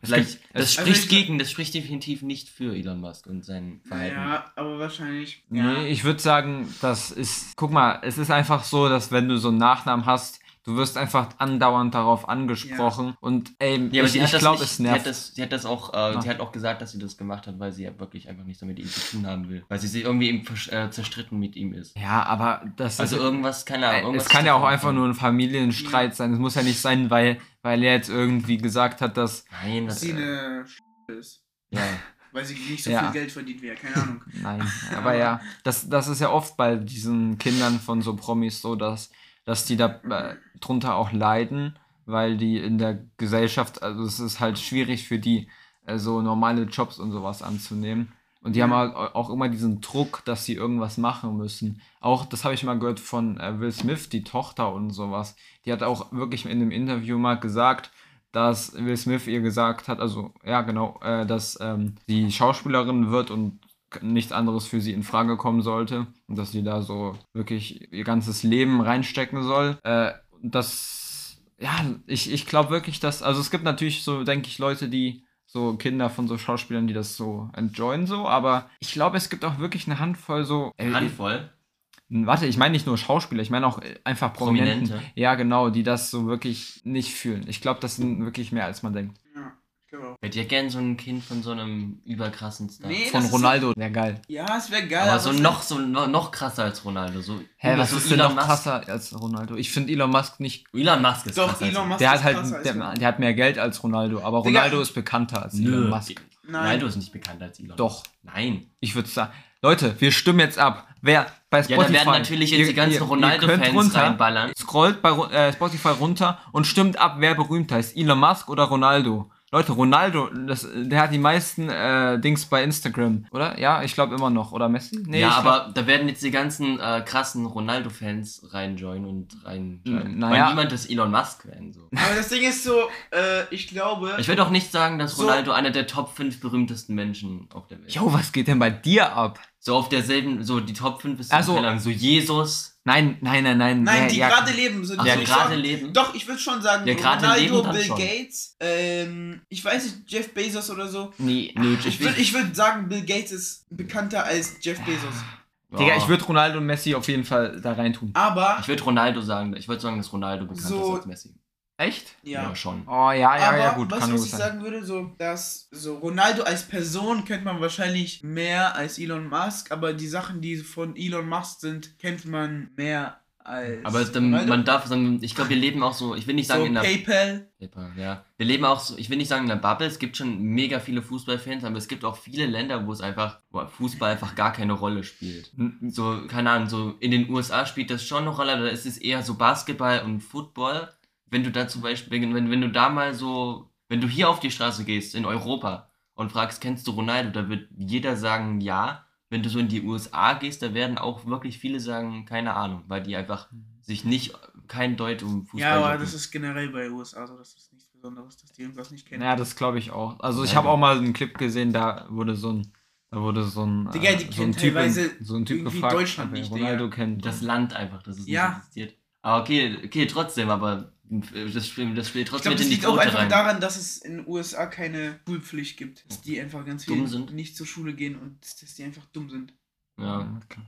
Es Vielleicht, das es- spricht Also gegen, das spricht definitiv nicht für Elon Musk und sein Verhalten. Ja, aber wahrscheinlich. Nee, Ja. ich würde sagen, das ist. Guck mal, es ist einfach so, dass wenn du so einen Nachnamen hast, du wirst einfach andauernd darauf angesprochen. Und ey, Ja, aber ich, sie hat ich das glaube, es sie hat nervt. das, sie hat das auch, äh, sie hat auch gesagt, dass sie das gemacht hat, weil sie ja wirklich einfach nichts mehr mit ihm zu tun haben will. Weil sie sich irgendwie im, Versch- äh, zerstritten mit ihm ist. ja, aber das Also ist. irgendwas, keine Ahnung. Irgendwas es kann ja auch einfach nur ein Familienstreit sein. Es muss ja nicht sein, weil, weil er jetzt irgendwie gesagt hat, dass. Nein, Dass das sie eine ist. ja. Weil sie nicht so Ja. viel Geld verdient wie er, keine Ahnung. Nein, aber ja, das, das ist ja oft bei diesen Kindern von so Promis so, dass, dass die da äh, drunter auch leiden, weil die in der Gesellschaft, also es ist halt schwierig für die, äh, so normale Jobs und sowas anzunehmen. Und die haben halt au- auch immer diesen Druck, dass sie irgendwas machen müssen. Auch, das habe ich mal gehört von äh, Will Smith, die Tochter und sowas. Die hat auch wirklich in einem Interview mal gesagt, dass Will Smith ihr gesagt hat, also ja genau, äh, dass ähm, die Schauspielerin wird und nichts anderes für sie in Frage kommen sollte und dass sie da so wirklich ihr ganzes Leben reinstecken soll. Äh, das, ja, ich, ich glaube wirklich, dass, also es gibt natürlich so, denke ich, Leute, die so Kinder von so Schauspielern, die das so enjoyen so, aber ich glaube, es gibt auch wirklich eine Handvoll so, äh, Handvoll. Warte, ich meine nicht nur Schauspieler, ich meine auch äh, einfach Prominenten. Prominente. Ja, genau, die das so wirklich nicht fühlen. Ich glaube, das sind wirklich mehr, als man denkt. Ja, ich glaube auch. Hätte ja gern so ein Kind von so einem überkrassen Star. Nee, Von Ronaldo, wäre geil. Ja, es wäre geil. aber so noch, so no- noch krasser als Ronaldo. So, Hä, was so ist denn Elon noch Musk. krasser als Ronaldo? Ich finde Elon Musk nicht. Elon Musk ist Doch, Elon Musk Der ist hat halt, der, Ronaldo. der hat mehr Geld als Ronaldo, aber Digga, Ronaldo ist bekannter als Nö. Elon Musk. Nein. Ronaldo ist nicht bekannt als Elon Doch. Musk. Nein. Ich würde sagen, Leute, wir stimmen jetzt ab. Wer bei Ja, Spotify. da werden natürlich jetzt ihr- die ganzen Ronaldo-Fans könnt runter, reinballern. Scrollt bei äh, Spotify runter und stimmt ab, wer berühmter ist. Elon Musk oder Ronaldo. Leute, Ronaldo, das, der hat die meisten äh, Dings bei Instagram, oder? Ja, ich glaube immer noch. Oder Messi? Nee, ja, aber da werden jetzt die ganzen äh, krassen Ronaldo-Fans reinjoinen und reinschreiben. N- Weil niemand ist Elon Musk werden. So. Aber das Ding ist so, äh, ich glaube. Ich würde auch nicht sagen, dass So. Ronaldo einer der Top 5 berühmtesten Menschen auf der Welt ist. Jo, was geht denn bei dir ab? So auf derselben, so die Top 5 ist Also- so, Ahnung, so Jesus. Nein, nein, nein, nein. Nein, die ja, gerade leben. So, Ach die so, gerade leben? Doch, ich würde schon sagen, Ja, Ronaldo, Bill schon. Gates, ähm, ich weiß nicht, Jeff Bezos oder so. Nee, Nö, Ich würde ich würd sagen, Bill Gates ist bekannter als Jeff Bezos. Digga, Ja. ich würde Ronaldo und Messi auf jeden Fall da reintun. Aber, Ich würde Ronaldo sagen, ich würde sagen, dass Ronaldo bekannter So- ist als Messi. Echt? ja. schon. Oh, ja, ja, Aber ja, gut, was, kann was ich sein. sagen würde, so, dass so Ronaldo als Person kennt man wahrscheinlich mehr als Elon Musk, aber die Sachen, die von Elon Musk sind, kennt man mehr als Aber dann, man darf sagen, ich glaube, wir leben auch so, ich will nicht sagen so in der PayPal. Paper, ja. Wir leben auch so, ich will nicht sagen in der Bubble, es gibt schon mega viele Fußballfans, aber es gibt auch viele Länder, wo es einfach, wo Fußball einfach gar keine Rolle spielt. So, keine Ahnung, so in den USA spielt das schon eine Rolle, da ist es eher so Basketball und Football. Wenn du da zum Beispiel, wenn, wenn du da mal so, wenn du hier auf die Straße gehst, in Europa, und fragst, kennst du Ronaldo, da wird jeder sagen ja. Wenn du so in die USA gehst, da werden auch wirklich viele sagen, keine Ahnung, weil die einfach sich nicht, kein Deut um Fußball Ja, aber jucken. das ist generell bei USA so, das ist nichts Besonderes, dass die irgendwas nicht kennen. Ja, das glaube ich auch. Also ich Ja, habe ja. auch mal einen Clip gesehen, da wurde so ein, da wurde so ein, Digga, die so ein Typ, in, so ein Typ gefragt, Deutschland nicht, Ronaldo Digga. kennt. Das Land einfach, dass es Ja. nicht existiert. Aber okay, okay, trotzdem, aber das spielt, das spielt Ich trotzdem glaube, mit das in die liegt auch einfach rein. daran, dass es in den USA keine Schulpflicht gibt. Dass die einfach ganz Dumm viel sind. nicht zur Schule gehen und dass die einfach dumm sind. Ja. Okay.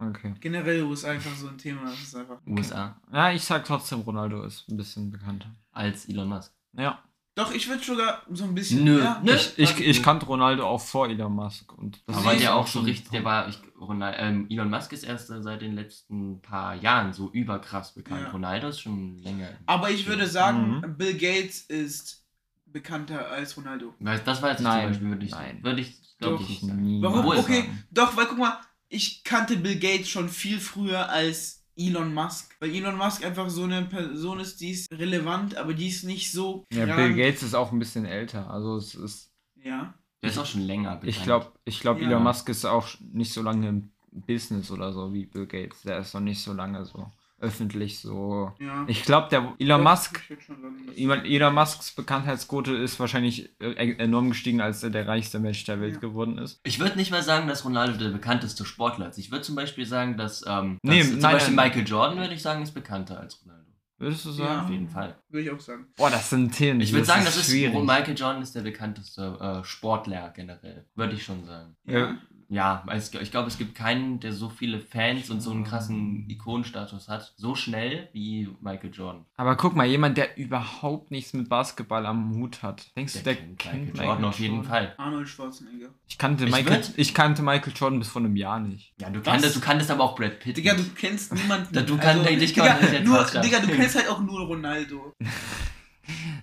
Okay. Generell USA einfach so ein Thema. Das ist einfach. USA Ja, ich sag trotzdem, Ronaldo ist ein bisschen bekannter. als Elon Musk. Ja. Doch, ich würde sogar so ein bisschen. Nö, ja, nö. Ich, ich, ich kannte Ronaldo auch vor Elon Musk. Und das Aber der auch so richtig, der war, ich, Ronald, ähm, Elon Musk ist erst seit den letzten paar Jahren so überkrass bekannt. Ja. Ronaldo ist schon länger. Aber ich würde sagen, Mhm. Bill Gates ist bekannter als Ronaldo. Weil Das weiß ich Nein, zum Beispiel, würde ich, nein. würde ich glaube ich nicht sagen. Nie. Warum? Okay, sagen. doch, weil guck mal, ich kannte Bill Gates schon viel früher als Elon Musk. Weil Elon Musk einfach so eine Person ist, die ist relevant, aber die ist nicht so. Ja, krank. Bill Gates ist auch ein bisschen älter. Also es ist. Ja. Der ist auch schon länger bekannt. Ich glaube, ich glaub, Ja. Elon Musk ist auch nicht so lange im Business oder so wie Bill Gates. Der ist noch nicht so lange so öffentlich so. Ja. Ich glaube, der Elon Doch, Musk, Elon, Elon Musks Bekanntheitsquote ist wahrscheinlich äh, enorm gestiegen, als er der reichste Mensch der Welt Ja. geworden ist. Ich würde nicht mal sagen, dass Ronaldo der bekannteste Sportler ist. Ich würde zum Beispiel sagen, dass, ähm, Nee, dass zum nein, Beispiel nein. Michael Jordan, würde ich sagen, ist bekannter als Ronaldo. Würdest du Ja. sagen? Auf jeden Fall. Würde ich auch sagen. Boah, das sind Themen. Ich würde sagen, das ist schwierig. Michael Jordan ist der bekannteste äh, Sportler generell. Würde ich schon sagen. Ja. Ja, es, ich glaube, es gibt keinen, der so viele Fans und so einen krassen Ikonenstatus hat, so schnell wie Michael Jordan. Aber guck mal, jemand, der überhaupt nichts mit Basketball am Hut hat. Denkst du, Der der kennt kennt Michael Jordan auf jeden Jordan? Fall. Arnold Schwarzenegger. Ich kannte, Ich Michael, würd- ich kannte Michael Jordan bis vor einem Jahr nicht. Ja, du Was? kanntest, du kanntest aber auch Brad Pitt. Digga, du kennst niemanden. Da- du kannst- dich kann Digga, nicht jetzt nur. Digga, du kennst halt auch nur Ronaldo.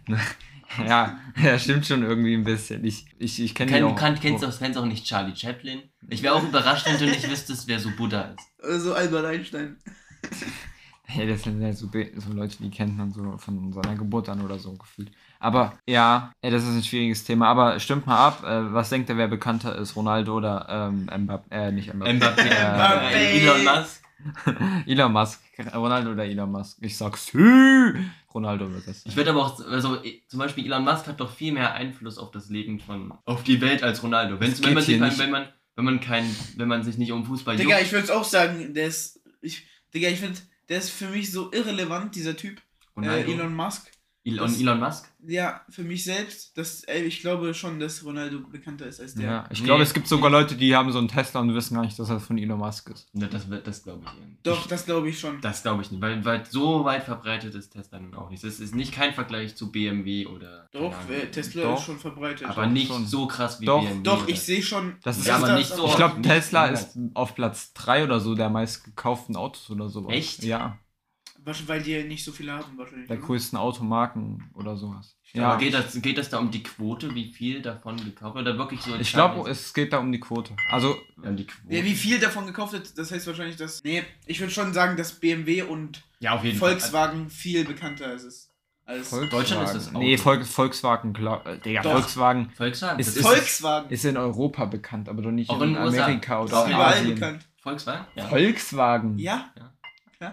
Ja, ja, stimmt schon irgendwie ein bisschen. Ich, ich, ich kenne Kenn, du auch. kann, kennst auch, kennst auch nicht Charlie Chaplin. Ich wäre auch überrascht, wenn du nicht wüsstest, wer so Buddha ist. Also Albert Einstein. Hey, das sind ja so, so Leute, die kennt man so von seiner Geburt an oder so gefühlt. Aber ja, ey, das ist ein schwieriges Thema. Aber stimmt mal ab, äh, was denkt ihr, wer bekannter ist? Ronaldo oder ähm, Mbappé? Äh, nicht Mbappé. Mbappé, Mbappé. äh, Elon Musk. Elon Musk. Ronaldo oder Elon Musk? Ich sag Sü. Ronaldo wird das. Ich würde aber auch, also eh, zum Beispiel Elon Musk hat doch viel mehr Einfluss auf das Leben von, auf die Welt als Ronaldo. Wenn, wenn, man sich, nicht. wenn, man, wenn man kein, wenn man sich nicht um Fußball Digga, juckt, ich würde auch sagen, der ist. Ich, Digga, ich finde, der ist für mich so irrelevant, dieser Typ. Äh, Elon Musk. Elon, das- Elon Musk, Ja, für mich selbst, das, ey, ich glaube schon, dass Ronaldo bekannter ist als der. Ja, ich Nee. glaube, es gibt sogar Leute, die haben so einen Tesla und wissen gar nicht, dass das von Elon Musk ist. ne, das, wird- das glaube ich irgendwie. Doch, das glaube ich schon. Das glaube ich nicht, weil, weil so weit verbreitet ist Tesla nun auch nicht. Das ist nicht kein Vergleich zu BMW oder. Doch, äh. Tesla Doch. ist schon verbreitet. Aber nicht schon. so krass wie Doch, BMW. Doch, ich sehe schon. Das ist Ja, aber nicht so- Ich glaube, nicht Tesla ist auf Platz 3 oder so der meistgekauften Autos oder sowas. Echt? Ja, Weil die nicht so viele haben, wahrscheinlich. der oder? größten Automarken oder sowas. Ja. Aber geht das, geht das da um die Quote, wie viel davon gekauft wird? Oder wirklich so ich glaube, es geht da um die Quote. Also, Ja, um die Quote. Ja, wie viel davon gekauft wird, das heißt wahrscheinlich, dass. Nee, ich würde schon sagen, dass BMW und Ja, auf jeden Volkswagen viel bekannter ist. Als Volkswagen. Deutschland ist das Auto. Nee, Volks, Volkswagen, glaub, äh, Digga, Doch. Volkswagen Fall. Volkswagen? Ist- ist- Volkswagen. ist in Europa bekannt, aber doch nicht Auch in, in USA. Amerika Ist oder ist überall Asien. bekannt. Volkswagen? Ja. Volkswagen. Ja?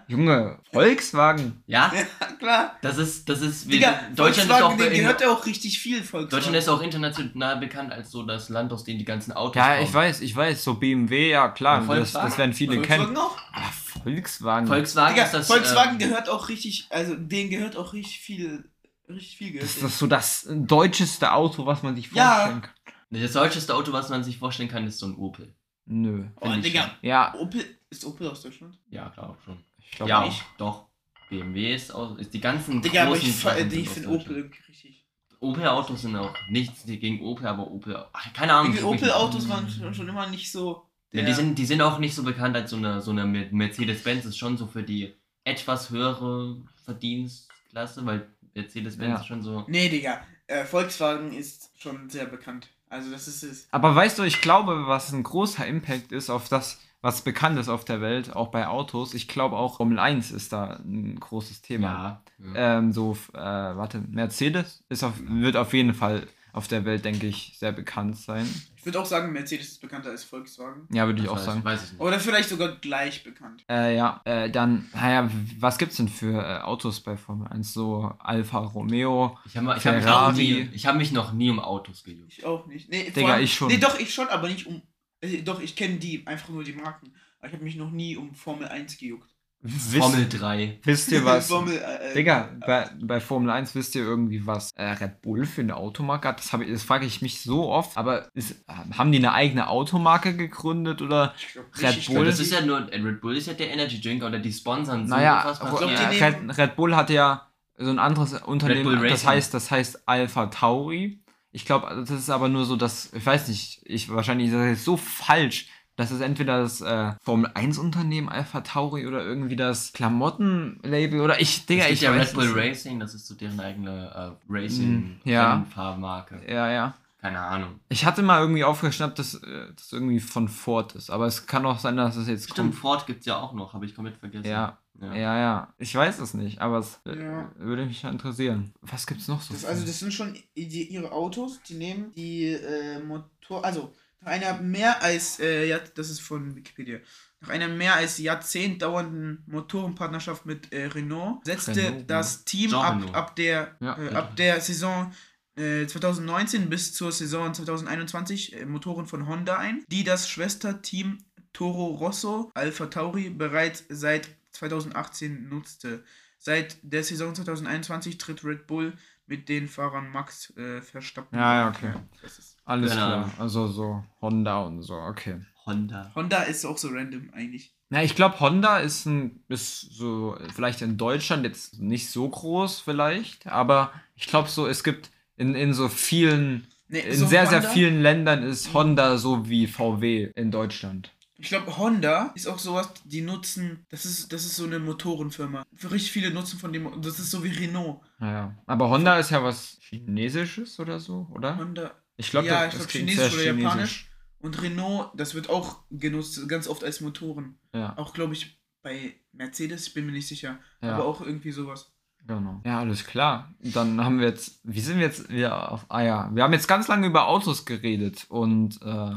Junge, Volkswagen. ja, Ja, klar. das ist, das ist, wir, Digga, Deutschland ist auch, Volkswagen, denen in, gehört ja auch richtig viel Volkswagen. Deutschland ist auch international bekannt als so das Land, aus dem die ganzen Autos Ja, kommen. ich weiß, ich weiß, so BMW, ja klar, das, das werden viele Volkswagen kennen. auch? Aber Volkswagen. Volkswagen Digga, ist das. Volkswagen äh, gehört auch richtig, also denen gehört auch richtig viel, richtig viel gehört. das ist so das deutscheste Auto, was man sich Ja. vorstellen kann. das deutscheste Auto, was man sich vorstellen kann, ist so ein Opel. Nö. oh, Digga. Ja, Opel, ist Opel aus Deutschland? Ja, glaube schon. Ich glaube Ja, auch. doch. BMW ist auch, ist die ganzen Digga, aber ich, großen Sachen ich finde. Opel irgendwie richtig. Opel-Autos sind auch nichts gegen Opel, aber Opel, ach, keine Ahnung. Opel-Autos waren schon, schon immer nicht so. Ja, die, sind, die sind auch nicht so bekannt als so eine, so eine Mer- Mercedes-Benz, ist schon so für die etwas höhere Verdienstklasse, weil Mercedes-Benz Ja. ist schon so. Nee, Digga. Äh, Volkswagen ist schon sehr bekannt. Also das ist es. Aber weißt du, ich glaube, was ein großer Impact ist auf das, was bekannt ist auf der Welt, auch bei Autos, ich glaube auch Formel 1 ist da ein großes Thema. Ja. ja. Ähm, so, äh, warte, Mercedes ist auf, wird auf jeden Fall auf der Welt, denke ich, sehr bekannt sein. Ich würde auch sagen, Mercedes ist bekannter als Volkswagen. Ja, würde ich Das auch weiß, sagen. Weiß ich nicht. Oder vielleicht sogar gleich bekannt. Äh, ja, äh, dann, naja, was gibt's denn für äh, Autos bei Formel 1? So Alfa Romeo. Ich habe ich hab mich, auch Ferrari. nie- ich hab mich noch nie um Autos gejuckt. Ich auch nicht. Nee, Digga, allem- ich schon. Nee, doch, ich schon, aber nicht um. Äh, doch, ich kenne die, einfach nur die Marken. Aber ich habe mich noch nie um Formel 1 gejuckt. Formel 3. Wisst ihr was? Formel, äh, Digga, bei, bei Formel 1 wisst ihr irgendwie was äh, Red Bull für eine Automarke hat? Das, ich- das frage ich mich so oft. Aber ist, haben die eine eigene Automarke gegründet oder Ich glaub Red Bull? glaub, Das ist ja nur, äh, Red Bull ist ja der Energy Drink oder die sponsern so Naja, aber, glaub, äh, Red, Red Bull hat ja so ein anderes Unternehmen, das heißt, das heißt Alpha Tauri. Ich glaube, das ist aber nur so, dass, ich weiß nicht, ich wahrscheinlich ist das jetzt so falsch, dass es entweder das äh, Formel 1 Unternehmen Alpha Tauri oder irgendwie das Klamottenlabel oder ich, Digga, ich ja Red Bull. Racing, das ist so deren eigene äh, Racing ja. Rennfahrmarke. Ja, ja. Keine Ahnung. Ich hatte mal irgendwie aufgeschnappt, dass äh, das irgendwie von Ford ist, aber es kann auch sein, dass es jetzt Stimmt, kommt. Ford gibt's ja auch noch, habe ich komplett vergessen. Ja, ja. ja, ja. Ich weiß es nicht, aber es äh, Ja. würde mich ja interessieren. Was gibt's noch so? Das, also das sind schon die, ihre Autos, die nehmen die äh, Motor, also nach einer mehr als, äh, ja, das ist von Wikipedia, nach einer mehr als Jahrzehnt dauernden Motorenpartnerschaft mit äh, Renault setzte Renault, das Team ab, ab, der, Ja. äh, ab der Saison 2019 bis zur Saison 2021 äh, Motoren von Honda ein, die das Schwesterteam Toro Rosso Alpha Tauri bereits seit 2018 nutzte. Seit der Saison 2021 tritt Red Bull mit den Fahrern Max äh, Verstappen. Ja, ja, okay. Das ist Alles Genau. klar. Also so Honda und so, okay. Honda. Honda ist auch so random eigentlich. Na, ich glaube, Honda ist ein, ist so, vielleicht in Deutschland jetzt nicht so groß, vielleicht, aber ich glaube so, es gibt in, in so vielen, Nee, in so sehr, sehr Honda- vielen Ländern ist Honda so wie VW in Deutschland. Ich glaube, Honda ist auch sowas, die nutzen, das ist, das ist so eine Motorenfirma. Für richtig viele nutzen von dem, das ist so wie Renault. Naja. Aber Honda ist ja was Chinesisches oder so, oder? Honda, Ich glaube, ja, das, ich glaube Chinesisch sehr oder Japanisch. Und Renault, das wird auch genutzt, ganz oft als Motoren. Ja, Auch, glaube ich, bei Mercedes, ich bin mir nicht sicher. ja. Aber auch irgendwie sowas. Genau. Ja, alles klar. Dann haben wir jetzt, wie sind wir jetzt wieder auf, ah ja, wir haben jetzt ganz lange über Autos geredet und äh,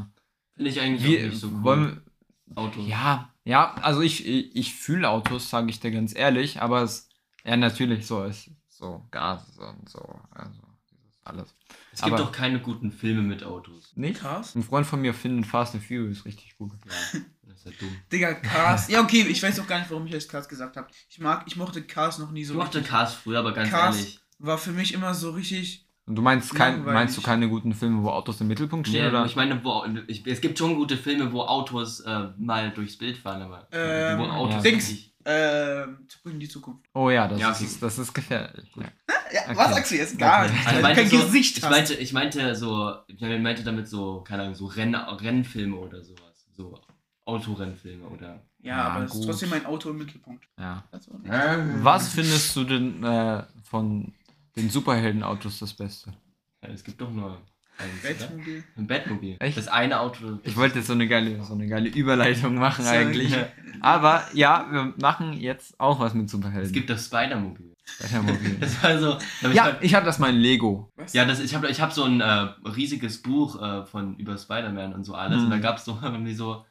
Finde ich eigentlich wie, auch nicht so cool. wollen Auto. wir, ja, ja, also ich, ich, ich fühle Autos, sage ich dir ganz ehrlich, aber es, ja, natürlich so ist so Gas und so, also dieses alles. es gibt aber- doch keine guten Filme mit Autos. Nicht? Cars? Ein Freund von mir findet Fast and Furious richtig gut. Ja, ist ja dumm. Digga, Cars. ja, okay, ich weiß auch gar nicht, warum ich jetzt Cars gesagt habe. Ich mag, ich mochte Cars noch nie so Ich mochte richtig. Cars früher, aber ganz Cars ehrlich. War für mich immer so richtig. Und du meinst, kein, meinst du keine guten Filme, wo Autos im Mittelpunkt stehen? Nee, oder? ich meine, wo, ich, es gibt schon gute Filme, wo Autos äh, mal durchs Bild fahren, aber Ähm, wo Autos ja. Dings. Ähm, zurück in die Zukunft. Oh ja, das, Ja, ist, okay. das ist gefährlich. Ja. Ja, Okay. was sagst du jetzt? Gar Okay. nicht. Also ich meinte, kein so, Gesicht ich, meinte, ich meinte so, ich meinte damit so, keine Ahnung, so Renn, Rennfilme oder sowas. So Autorennfilme oder. ja, Ja, aber es ist trotzdem ein Auto im Mittelpunkt. ja. Das nicht. Was findest du denn äh, von den Superheldenautos das Beste? Ja, es gibt doch nur eins, oder? Batmobil. Ein Batmobil. Echt? Das eine Auto. Ich wollte jetzt so eine geile, so eine geile Überleitung machen eigentlich. Aber ja, wir machen jetzt auch was mit Superhelden. Es gibt das Spider-Mobil. Spider-Mobil. Das war so. hab ja, ich habe das mal in Lego. Was? Ja, das, ich habe ich hab so ein äh, riesiges Buch äh, von über Spider-Man und so alles. Mhm. Und da gab es so irgendwie so,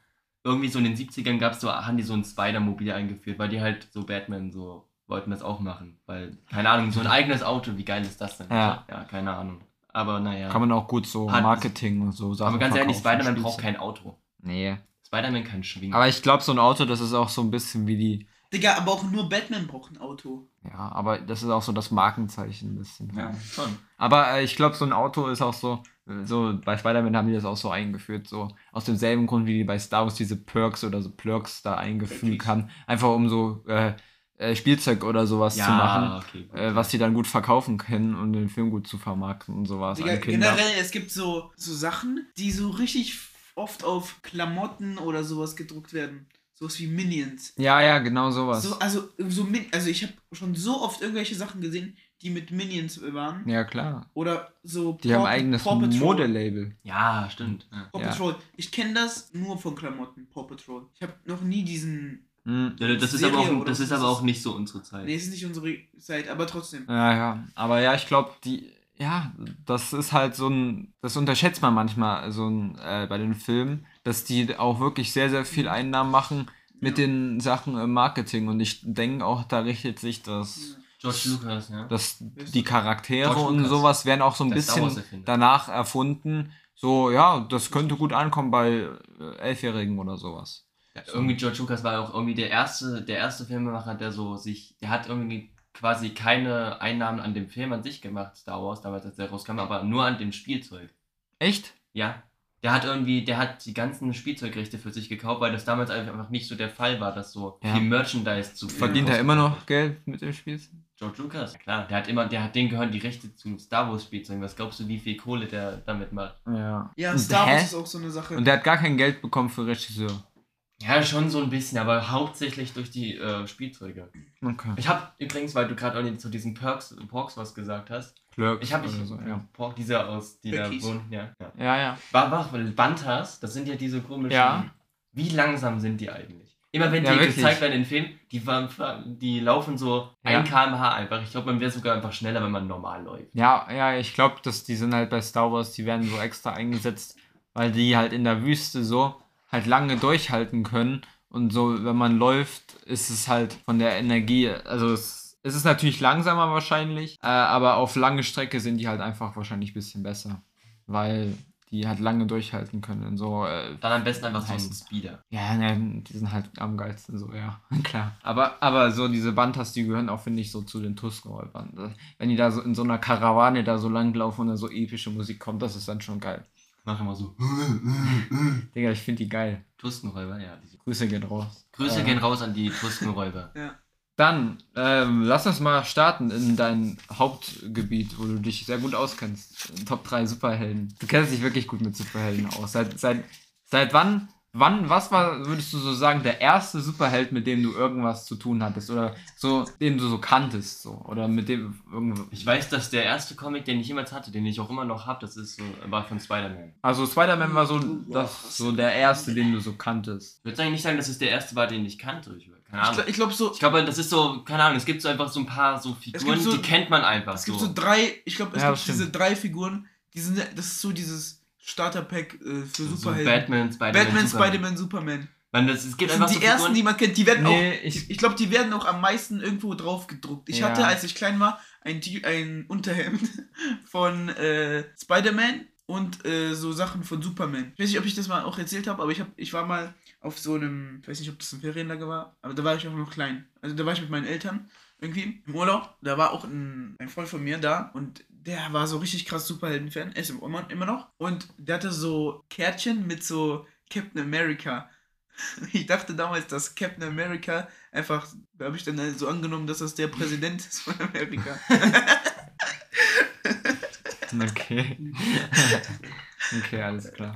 irgendwie so in den 70ern gab's so, haben die so ein Spider-Mobil eingeführt, weil die halt so Batman so wollten das auch machen. Weil, keine Ahnung, so ein eigenes Auto, wie geil ist das denn? Ja. Ja, keine Ahnung. Aber naja. Kann man auch gut so Marketing und so Sachen Aber ganz ehrlich, Spider-Man braucht kein Auto. Nee. Spider-Man kann schwingen. Aber ich glaube, so ein Auto, das ist auch so ein bisschen wie die. Digga, aber auch nur Batman braucht ein Auto. Ja, aber das ist auch so das Markenzeichen ein bisschen. ja, schon. Aber äh, ich glaube, so ein Auto ist auch so, so bei Spider-Man haben die das auch so eingeführt, so aus demselben Grund, wie die bei Star Wars diese Perks oder so Plurks da eingefügt haben. Einfach um so äh, äh, Spielzeug oder sowas zu machen, okay. äh, was die dann gut verkaufen können und den Film gut zu vermarkten und sowas Digga, generell, es gibt so, so Sachen, die so richtig oft auf Klamotten oder sowas gedruckt werden. Sowas wie Minions. Ja, ja, genau sowas. So, also, so also ich habe schon so oft irgendwelche Sachen gesehen, die mit Minions waren. ja, klar. Oder so Die haben ein eigenes Paw. Modelabel. Ja, stimmt. Ja. Paw Ja. Patrol. Ich kenne das nur von Klamotten, Paw Patrol. Ich habe noch nie diesen. Hm. Ja, Das ist, aber auch, das ist aber auch nicht so unsere Zeit. Nee, es ist nicht unsere Zeit, aber trotzdem. Ja, ja. Aber ja, ich glaube, die, ja, das ist halt so ein, das unterschätzt man manchmal so ein, äh, bei den Filmen, dass die auch wirklich sehr, sehr viel Einnahmen machen mit Ja. den Sachen im Marketing. Und ich denke auch, da richtet sich das, George Lucas, ja. das die Charaktere George und Lucas. sowas werden auch so ein Star bisschen danach erfunden. So, ja, das könnte gut ankommen bei äh, Elfjährigen oder sowas. Irgendwie George Lucas war auch irgendwie der erste, der erste Filmemacher, der so sich, der hat irgendwie quasi keine Einnahmen an dem Film an sich gemacht, Star Wars, damals als der rauskam, aber nur an dem Spielzeug. Echt? Ja. Der hat irgendwie, der hat die ganzen Spielzeugrechte für sich gekauft, weil das damals einfach nicht so der Fall war, dass so Ja. viel Merchandise zu Verdient er immer noch Geld mit dem Spiel? George Lucas? Ja, klar, der hat immer, der hat denen gehören die Rechte zu Star Wars Spielzeugen. Was glaubst du, wie viel Kohle der damit macht? Ja. Ja, Star hä? Wars ist auch so eine Sache. Und der hat gar kein Geld bekommen für Regisseur. Ja, schon so ein bisschen, aber hauptsächlich durch die äh, Spielzeuge. Okay. Ich habe übrigens, weil du gerade auch zu diesen Perks, Porks was gesagt hast, Clerks ich habe so, ja. Pork, dieser aus, die da wohnen, ja. ja. Ja, ja. Bantas, das sind ja diese komischen. Ja. Wie langsam sind die eigentlich? Immer wenn Ja, die wirklich. gezeigt werden in Film, die, waren- die laufen so Ja. 1 km/h einfach. Ich glaube, man wäre sogar einfach schneller, wenn man normal läuft. Ja, ja, ich glaube, dass die sind halt bei Star Wars, die werden so extra eingesetzt, weil die halt in der Wüste so halt lange durchhalten können. Und so, wenn man läuft, ist es halt von der Energie, also es, es ist natürlich langsamer wahrscheinlich, äh, aber auf lange Strecke sind die halt einfach wahrscheinlich ein bisschen besser. Weil die halt lange durchhalten können. So, äh, Dann am besten einfach so ein. Speeder. ja, ne, die sind halt am geilsten, so, ja, klar. Aber, aber so diese Bantas, die gehören auch, finde ich, so zu den Tuskenräubern. Wenn die da so in so einer Karawane da so langlaufen und da so epische Musik kommt, das ist dann schon geil. Mach immer so. Digga, ich finde die geil. Tuskenräuber, ja. Diese Grüße gehen raus. Grüße Äh, gehen raus an die Tuskenräuber. Dann, ähm, lass uns mal starten in dein Hauptgebiet, wo du dich sehr gut auskennst. Top 3 Superhelden. Du kennst dich wirklich gut mit Superhelden aus. Seit, seit, seit wann, wann, was war, würdest du so sagen, der erste Superheld, mit dem du irgendwas zu tun hattest? Oder so, den du so kanntest, so? Oder mit dem irgendwo. Ich weiß, dass der erste Comic, den ich jemals hatte, den ich auch immer noch habe, das ist so, war von Spider-Man. Also Spider-Man war so, das, so der erste, den du so kanntest. Ich würde eigentlich nicht sagen, dass es der erste war, den ich kannte. Ich, keine Ich, Ahnung. ich glaube so, Ich glaube, das ist so, keine Ahnung, es gibt so einfach so ein paar so Figuren, so- die kennt man einfach. es gibt so. so drei, ich glaube, es Ja, gibt stimmt. diese drei Figuren, die sind, das ist so dieses Starter-Pack äh, für so Superhelden. Batman, Spider-Man, Batman, Superman. Spider-Man, Superman. Man, das, es gibt Das sind die so ersten, die man kennt. Die werden Nee, auch, ich- ich, glaube, die werden auch am meisten irgendwo drauf gedruckt. Ich Ja. hatte, als ich klein war, ein, ein Unterhemd von äh, Spider-Man und äh, so Sachen von Superman. Ich weiß nicht, ob ich das mal auch erzählt habe, aber ich, hab, ich war mal auf so einem, ich weiß nicht, ob das ein Ferienlager war, aber da war ich auch noch klein. Also da war ich mit meinen Eltern irgendwie im Urlaub. Da war auch ein, ein Freund von mir da und der war so richtig krass Superhelden-Fan. Er ist immer, immer noch. Und der hatte so Kärtchen mit so Captain America. Ich dachte damals, dass Captain America einfach, da habe ich dann so angenommen, dass das der Präsident ist von Amerika. Okay. okay, alles klar.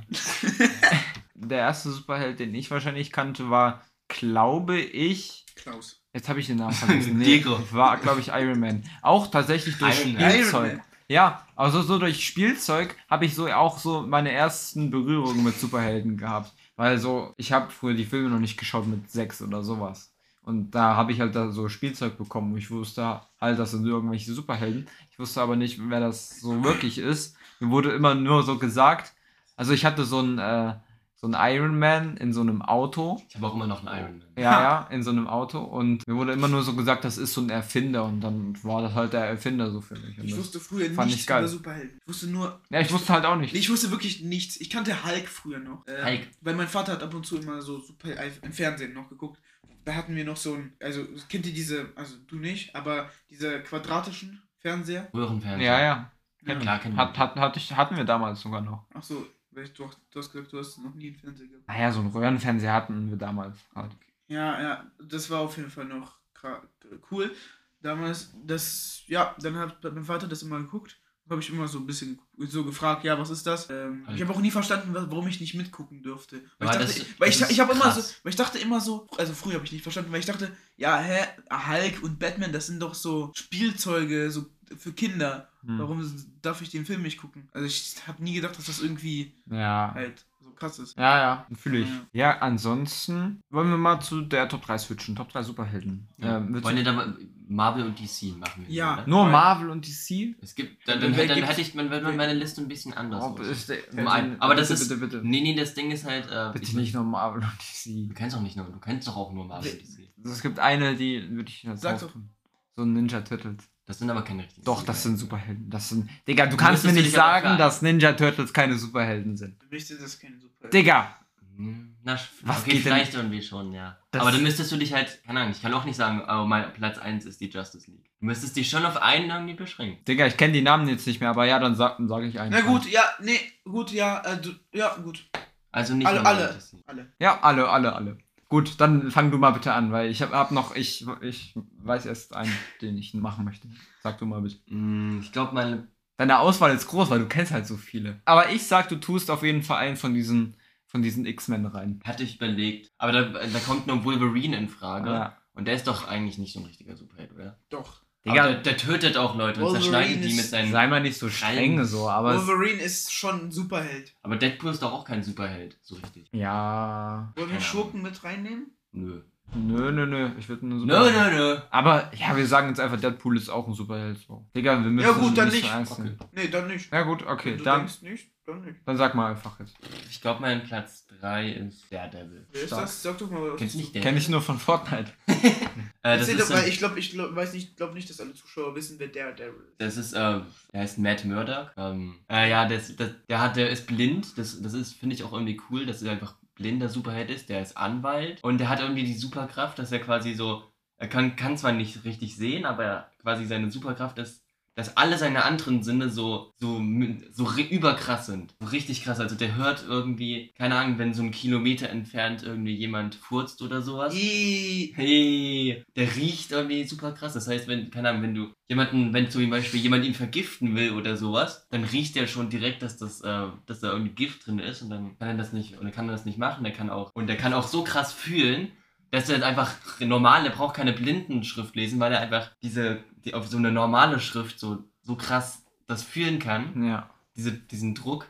Der erste Superheld, den ich wahrscheinlich kannte, war, glaube ich, Klaus. jetzt habe ich den Namen vergessen. Nee, Diego. war, glaube ich, Iron Man. Auch tatsächlich durch Iron. Spielzeug. Iron Man. Ja, also so durch Spielzeug habe ich so auch so meine ersten Berührungen mit Superhelden gehabt. Weil so, ich habe früher die Filme noch nicht geschaut mit sechs oder sowas. Und da habe ich halt da so Spielzeug bekommen. Ich wusste halt, das sind irgendwelche Superhelden. Ich wusste aber nicht, wer das so wirklich ist. Mir wurde immer nur so gesagt. Also ich hatte so ein, äh, so ein Iron Man in so einem Auto. Ich habe auch immer noch einen Iron Man. Ja, ja, in so einem Auto. Und mir wurde immer nur so gesagt, das ist so ein Erfinder. Und dann war das halt der Erfinder so für mich. Und Ich wusste früher fand ich nichts geil. über Superhelden. Ich wusste nur, ja, ich wusste halt auch nicht. nee, ich wusste wirklich nichts. Ich kannte Hulk früher noch. Äh, Hulk. Weil mein Vater hat ab und zu immer so Super im Fernsehen noch geguckt. Da hatten wir noch so ein, also kennt ihr diese, also du nicht, aber diese quadratischen Fernseher? Röhrenfernseher. Ja, ja. Ja. Klar, Hat, hat, hatte ich, hatten wir damals sogar noch. Ach so, weil ich- du, du hast gesagt, du hast noch nie einen Fernseher gehabt. Naja, so einen Röhrenfernseher hatten wir damals halt. Ja, ja, das war auf jeden Fall noch cool. Damals, das, ja, dann hat mein Vater das immer geguckt. Habe ich immer so ein bisschen so gefragt, ja, was ist das? Ähm, Halt. ich habe auch nie verstanden, wa- warum ich nicht mitgucken dürfte. Weil Ja, ich, das- dachte, weil ich, das ist ich habe immer so, krass. weil ich dachte immer so, also früher habe ich nicht verstanden, weil ich dachte, ja, hä, Hulk und Batman, das sind doch so Spielzeuge, so für Kinder. Hm. Warum darf ich den Film nicht gucken? Also ich habe nie gedacht, dass das irgendwie Ja. halt so krass ist. Ja, ja, fühle ich. Ja. Ja, ansonsten wollen wir mal zu der Top 3 switchen. Top 3 Superhelden. Ähm, willst Wollen wir da mal Marvel und DC machen? wir, Ja. oder? nur Marvel und DC? Es gibt, dann, dann, dann gibt's- hätte ich, dann wäre meine Liste ein bisschen anders. Oh, ist der, Um ein, aber das bitte, ist. Bitte, bitte. Nee, nee, das Ding ist halt. Äh, Bitte ich- nicht nur Marvel und DC. Du kennst doch nicht nur, du kennst doch auch nur Marvel und DC. Also Es gibt eine, die würde ich jetzt Sag doch. tun. So Ninja Turtles. Das sind aber keine richtigen. Doch, das sind Superhelden. Das sind. Digga, du Du kannst mir nicht sagen, dass Ninja Turtles keine Superhelden sind. Für mich sind das keine Super. Digga! Hm, Na, Was okay, geht denn- vielleicht irgendwie schon, ja. Das- Aber dann müsstest du dich halt, keine Ahnung, ich kann auch nicht sagen, oh, mein Platz 1 ist die Justice League. Du müsstest dich schon auf einen irgendwie beschränken. Digga, ich kenne die Namen jetzt nicht mehr, aber ja, dann sag, dann sag ich einen. Na gut, ja, nee, gut, ja, äh, du, ja, gut. Also nicht Alle, alle, alle. Ja, alle, alle, alle. Gut, dann fang du mal bitte an, weil ich hab, hab noch, ich, ich weiß erst einen, den ich machen möchte. Sag du mal bitte. Hm, Ich glaube, meine Deine Auswahl ist groß, weil du kennst halt so viele. Aber ich sag, du tust auf jeden Fall einen von diesen, von diesen X-Men rein. hatte ich überlegt. Aber da, da kommt nur Wolverine in Frage. Ja. Und der ist doch eigentlich nicht so ein richtiger Superheld, oder? Doch. Digga, Aber der, der tötet auch Leute und Wolverine zerschneidet die mit seinen. sei mal nicht so streng Krallen. so, aber Wolverine ist schon ein Superheld. Aber Deadpool ist doch auch kein Superheld, so richtig. ja. Wollen wir Schurken mit reinnehmen? Nö. Nö, nö, nö. Ich würde nur Nö, Superheld. nö, nö. Aber ja, wir sagen jetzt einfach, Deadpool ist auch ein Superheld. So. Digga, wir müssen Ja, gut, dann so nicht. Okay. Nee, dann nicht. Ja gut, okay, Wenn du dann, denkst nicht, dann nicht. dann sag mal einfach jetzt. Ich glaube, mein Platz 3 ist Daredevil. Wer ist Stark. das? Sag doch mal was. Kennst du nicht Kenne ich nur von Fortnite. Äh, das, ist doch ich glaube, ich glaub, weiß nicht, glaube nicht, dass alle Zuschauer wissen, wer der der ist. das ist, äh, der heißt Matt Murdock. Ähm, äh, ja, das, das, der, hat, der ist blind. Das, das ist, finde ich, auch irgendwie cool, dass er einfach blinder Superheld ist. Der ist Anwalt. Und der hat irgendwie die Superkraft, dass er quasi so, er kann, kann zwar nicht richtig sehen, aber er, quasi seine Superkraft ist, dass alle seine anderen Sinne so, so, so überkrass sind. So richtig krass. Also der hört irgendwie, keine Ahnung, wenn so ein Kilometer entfernt irgendwie jemand furzt oder sowas. Hey, der riecht irgendwie super krass. Das heißt, wenn, keine Ahnung, wenn du jemanden, wenn zum Beispiel jemand ihn vergiften will oder sowas, dann riecht er schon direkt, dass das, äh, dass da irgendwie Gift drin ist und dann kann er das nicht, und er kann das nicht machen. Der kann auch, und der kann auch so krass fühlen, dass er einfach normal, der braucht keine Blindenschrift lesen, weil er einfach diese, die, auf so eine normale Schrift so, so krass das fühlen kann. Ja. Diese, diesen Druck.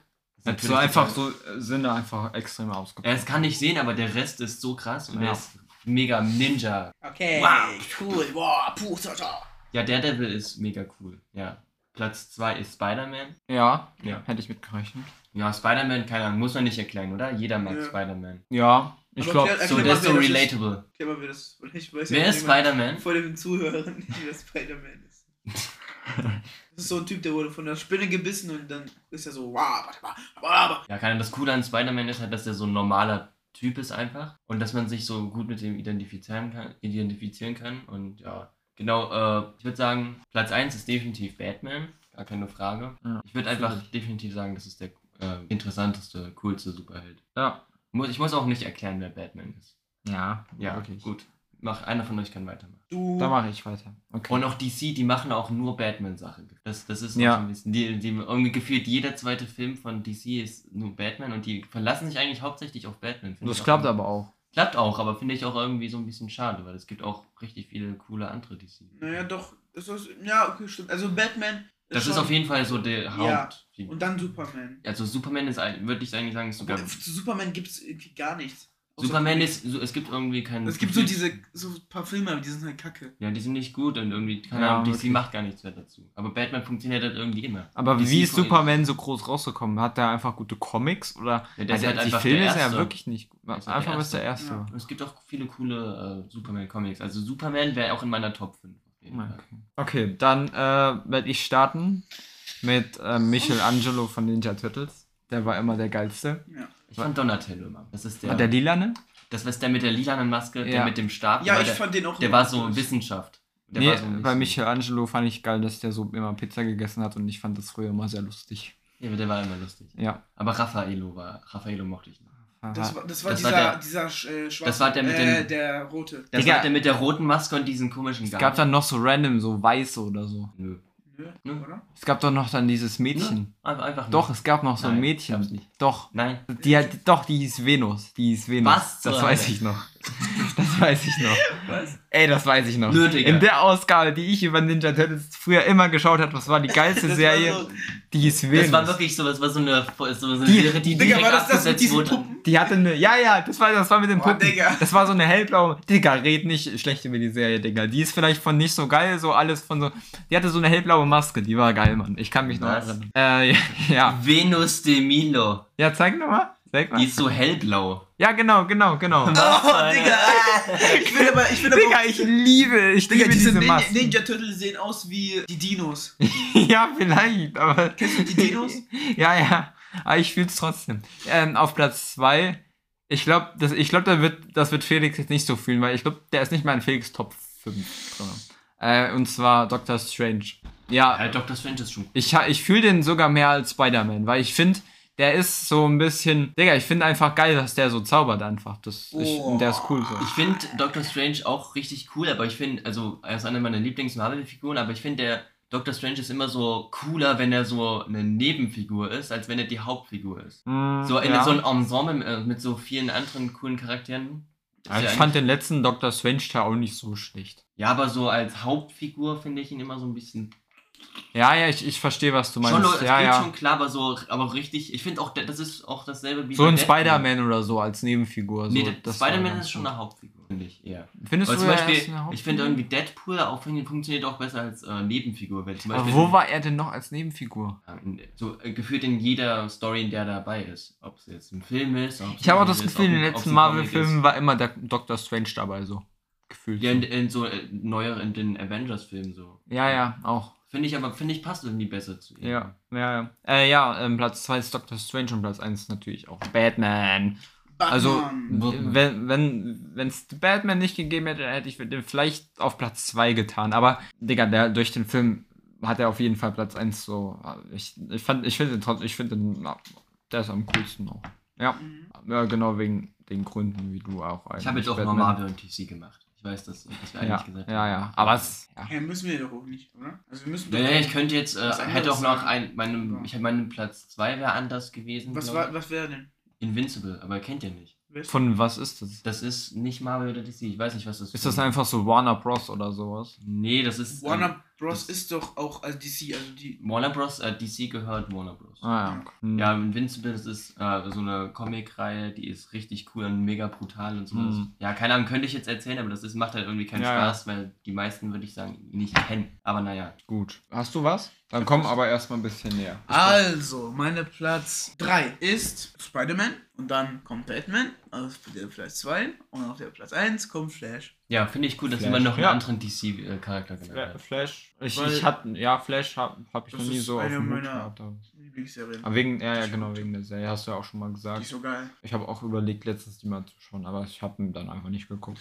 Hat so einfach so äh, Sinne einfach extrem ausgeprägt. Er es kann nicht sehen, aber der Rest ist so krass und Ja. er ist mega Ninja. okay, Wow. cool, wow, puh, so, so. Ja, Daredevil ist mega cool. Ja. Platz 2 ist Spider-Man. Ja, Ja. hätte ich mitgerechnet. Ja, Spider-Man, keine Ahnung, muss man nicht erklären, oder? Jeder mag Ja. Spider-Man. Ja, ich glaube, So, der ist so wer das ist. relatable. Aber wer das, ich weiß Wer ja ist Spider-Man? Vor dem Zuhörern wer Spider-Man ist. Das ist so ein Typ, der wurde von der Spinne gebissen und dann ist er so, wow, warte mal, aber. Ja, keine Ahnung, das Coole an Spider-Man ist halt, dass er so ein normaler Typ ist einfach und dass man sich so gut mit ihm identifizieren kann, identifizieren kann und ja, genau, äh, ich würde sagen, Platz 1 ist definitiv Batman, gar keine Frage. Ja, ich würde einfach definitiv sagen, das ist der äh, interessanteste, coolste Superheld. ja. Muss, ich muss auch nicht erklären, wer Batman ist. Ja, Ja, wirklich. gut. Mach, einer von euch kann weitermachen. Du. Da mache ich weiter. Okay. Und auch DC, die machen auch nur Batman-Sachen. Das, das ist auch Ja. so ein bisschen. Die, die, irgendwie gefühlt jeder zweite Film von DC ist nur Batman und die verlassen sich eigentlich hauptsächlich auf Batman. das auch klappt irgendwie- aber auch. Klappt auch, aber finde ich auch irgendwie so ein bisschen schade, weil es gibt auch richtig viele coole andere DC. Naja, doch, das ist, ja, okay, stimmt. Also Batman Das ist schon- auf jeden Fall so der Ja. Haupt. Und dann Superman. Also Superman ist, ein- würde ich eigentlich sagen, ist sogar. Zu Superman gibt es irgendwie gar nichts. Superman ist, so, es gibt irgendwie keinen. Es gibt so diese, so ein paar Filme, aber die sind halt kacke. Ja, die sind nicht gut und irgendwie, keine Ja, Ahnung, DC macht gar nichts mehr dazu. Aber Batman funktioniert halt irgendwie immer. Aber DC wie ist Superman so groß rausgekommen? Hat der einfach gute Comics oder? Ja, der ist halt die Filme der ist ja wirklich nicht. Ist halt Einfach der was der Erste. erste. Ja. Es gibt auch viele coole äh, Superman-Comics. Also Superman wäre auch in meiner Top 5. Okay. okay, dann äh, werde ich starten mit äh, Michelangelo von Ninja Turtles. Der war immer der geilste. Ja. Ich fand Donatello immer. Das ist der, Der, der lilane? das ist der mit der lilanen Maske, der Ja. mit dem Stab. Ja, ich der, fand den auch. der immer war so cool. Wissenschaft. Der Nee, war so bei Michelangelo fand ich geil, dass der so immer Pizza gegessen hat und ich fand das früher immer sehr lustig. Ja, der war immer lustig. Ja. Aber Raffaello war, Raffaello mochte ich nicht. Das war, das war Das war dieser, der- dieser äh, schwarze. das war der mit äh, den- der rote. Das Digga. war der mit der roten Maske und diesen komischen es gab dann noch so random, so weiße oder so. Nö. Nö, Nö. oder? Es gab doch noch dann dieses Mädchen. Einfach, einfach nur. Doch, es gab noch so ein Nein, Mädchen. gab's nicht. Doch. Nein. Die hat, doch, die hieß Venus. Die hieß Venus. Was Das weiß ich noch. Das weiß ich noch. Was? Ey, das weiß ich noch. Nö, Digga. In der Ausgabe, die ich über Ninja Turtles früher immer geschaut habe, was war die geilste Das Serie? so- die hieß Venus. Das war wirklich so, das war so eine, so eine Die- Serie, die Digga, direkt war das das mit diesen wurde. Puppen? die hatte eine, ja, ja, das war, das war mit den Boah, Puppen. Digga. Das war so eine hellblaue, Digga, red nicht schlecht über die Serie, Digga. Die ist vielleicht von nicht so geil, so alles von so, die hatte so eine hellblaue Maske, die war geil, Mann. Ich kann mich noch Was? erinnern. Äh, ja. Venus de Milo. Ja, zeig nochmal. Zeig mal. Die ist so hellblau. Ja, genau, genau, genau. Oh, Digga. Ich will aber, ich will aber. Digga, ich liebe, ich Digga, liebe diese diese Ninja, Masken. Ninja Turtles sehen aus wie die Dinos. ja, vielleicht, aber. Kennst du die Dinos? ja, ja. Aber ich fühl's trotzdem. Ähm, auf Platz 2 Ich glaube, das, ich glaub, da wird, das wird Felix jetzt nicht so fühlen, weil ich glaube, der ist nicht mal in Felix Top 5 drin. Äh, und zwar Doctor Strange. Ja, Ja, Dr. Strange ist schon ich, ha- ich fühle den sogar mehr als Spider-Man, weil ich finde, der ist so ein bisschen. Digga, ich finde einfach geil, dass der so zaubert einfach. Das, ich, Oh. der ist cool so. Ich finde Doctor Strange auch richtig cool, aber ich finde, also er ist eine meiner Lieblings-Marvel-Figuren, aber ich finde, der Doctor Strange ist immer so cooler, wenn er so eine Nebenfigur ist, als wenn er die Hauptfigur ist. Mm, So in ja. so ein Ensemble äh, mit so vielen anderen coolen Charakteren. Ja, ich fand den letzten Doctor Strange Teil auch nicht so schlecht. Ja, aber so als Hauptfigur finde ich ihn immer so ein bisschen. Ja, ja, ich, ich verstehe, was du Schon, meinst. es ja, geht ja. schon klar, aber so, aber richtig. Ich finde auch, das ist auch dasselbe wie So ein. Spider-Man oder so als Nebenfigur. So, Nee, Spider-Man ist schon eine Hauptfigur, finde ich eher. Findest Weil du zum Beispiel, eine ich finde irgendwie Deadpool auch fun- funktioniert auch besser als äh, Nebenfigur. Weil zum Aber wo war er denn noch als Nebenfigur? Ja, in- so äh, gefühlt in jeder Story, in der er dabei ist. Ob es jetzt ein Film ist. Ich habe auch das Gefühl, in den letzten. Marvel-Filmen war immer der Doctor Strange dabei, so. Gefühlt. Ja, so. in, in so äh, neuer, in den Avengers-Filmen so. Ja, ja, auch. Finde ich aber, finde ich, passt irgendwie besser zu ihm. Ja, ja, ja. Äh, ja, ähm, Platz 2 ist Doctor Strange und Platz 1 ist natürlich auch Batman. Also, Batman. wenn wenn wenn es Batman nicht gegeben hätte, hätte ich den vielleicht auf Platz 2 getan. Aber, Digga, der, durch den Film hat er auf jeden Fall Platz 1 so. Ich, ich fand, ich finde den trotzdem, ich finde den, na, der ist am coolsten auch. Ja, Mhm. ja, genau wegen den Gründen, wie du auch Ich habe jetzt auch mal Batman. Marvel und DC gemacht. Ich weiß, dass, dass wir Ja, eigentlich gesagt ja, ja. Aber es, ja. Ja, müssen wir doch auch nicht, oder? Also wir müssen Ja, ja, ich könnte jetzt, äh, Was hätte auch noch ein, meinem, Ja. ich hätte meinen Platz 2 wäre anders gewesen. Was, war, was wäre denn? Invincible, aber kennt ihr nicht. Ist- Von was ist das? Das ist nicht Marvel oder DC, ich weiß nicht, was das Ist das einfach so Warner Bros. oder sowas? Nee, das ist. ähm, Warner Bros. ist doch auch als DC, also die. Warner Bros. Äh, DC gehört Warner Bros. Ah ja. Hm. Ja, Invincible, das ist äh, so eine Comicreihe, die ist richtig cool und mega brutal und sowas. Mhm. Ja, keine Ahnung, könnte ich jetzt erzählen, aber das ist, macht halt irgendwie keinen Ja, ja. Spaß, weil die meisten, würde ich sagen, ihn nicht kennen. Aber naja. Gut. Hast du was? Dann komm aber erstmal ein bisschen näher. Also, meine Platz 3 ist Spider-Man und dann kommt Batman auf der Platz 2 und auf der Platz 1 kommt Flash. Ja, finde ich cool, dass Flash. jemand noch einen Ja. anderen DC-Charakter genannt hat. Flash. Ich, ich hatte, ja, Flash habe hab ich noch nie so auf dem Hut meiner- gehabt. aber- Lieblingsserie. Aber wegen, ja, ja, Die genau, wegen der Serie hast du ja auch schon mal Die gesagt. ist so geil. Ich habe auch überlegt, letztens die mal zu schauen, aber ich habe dann einfach nicht geguckt.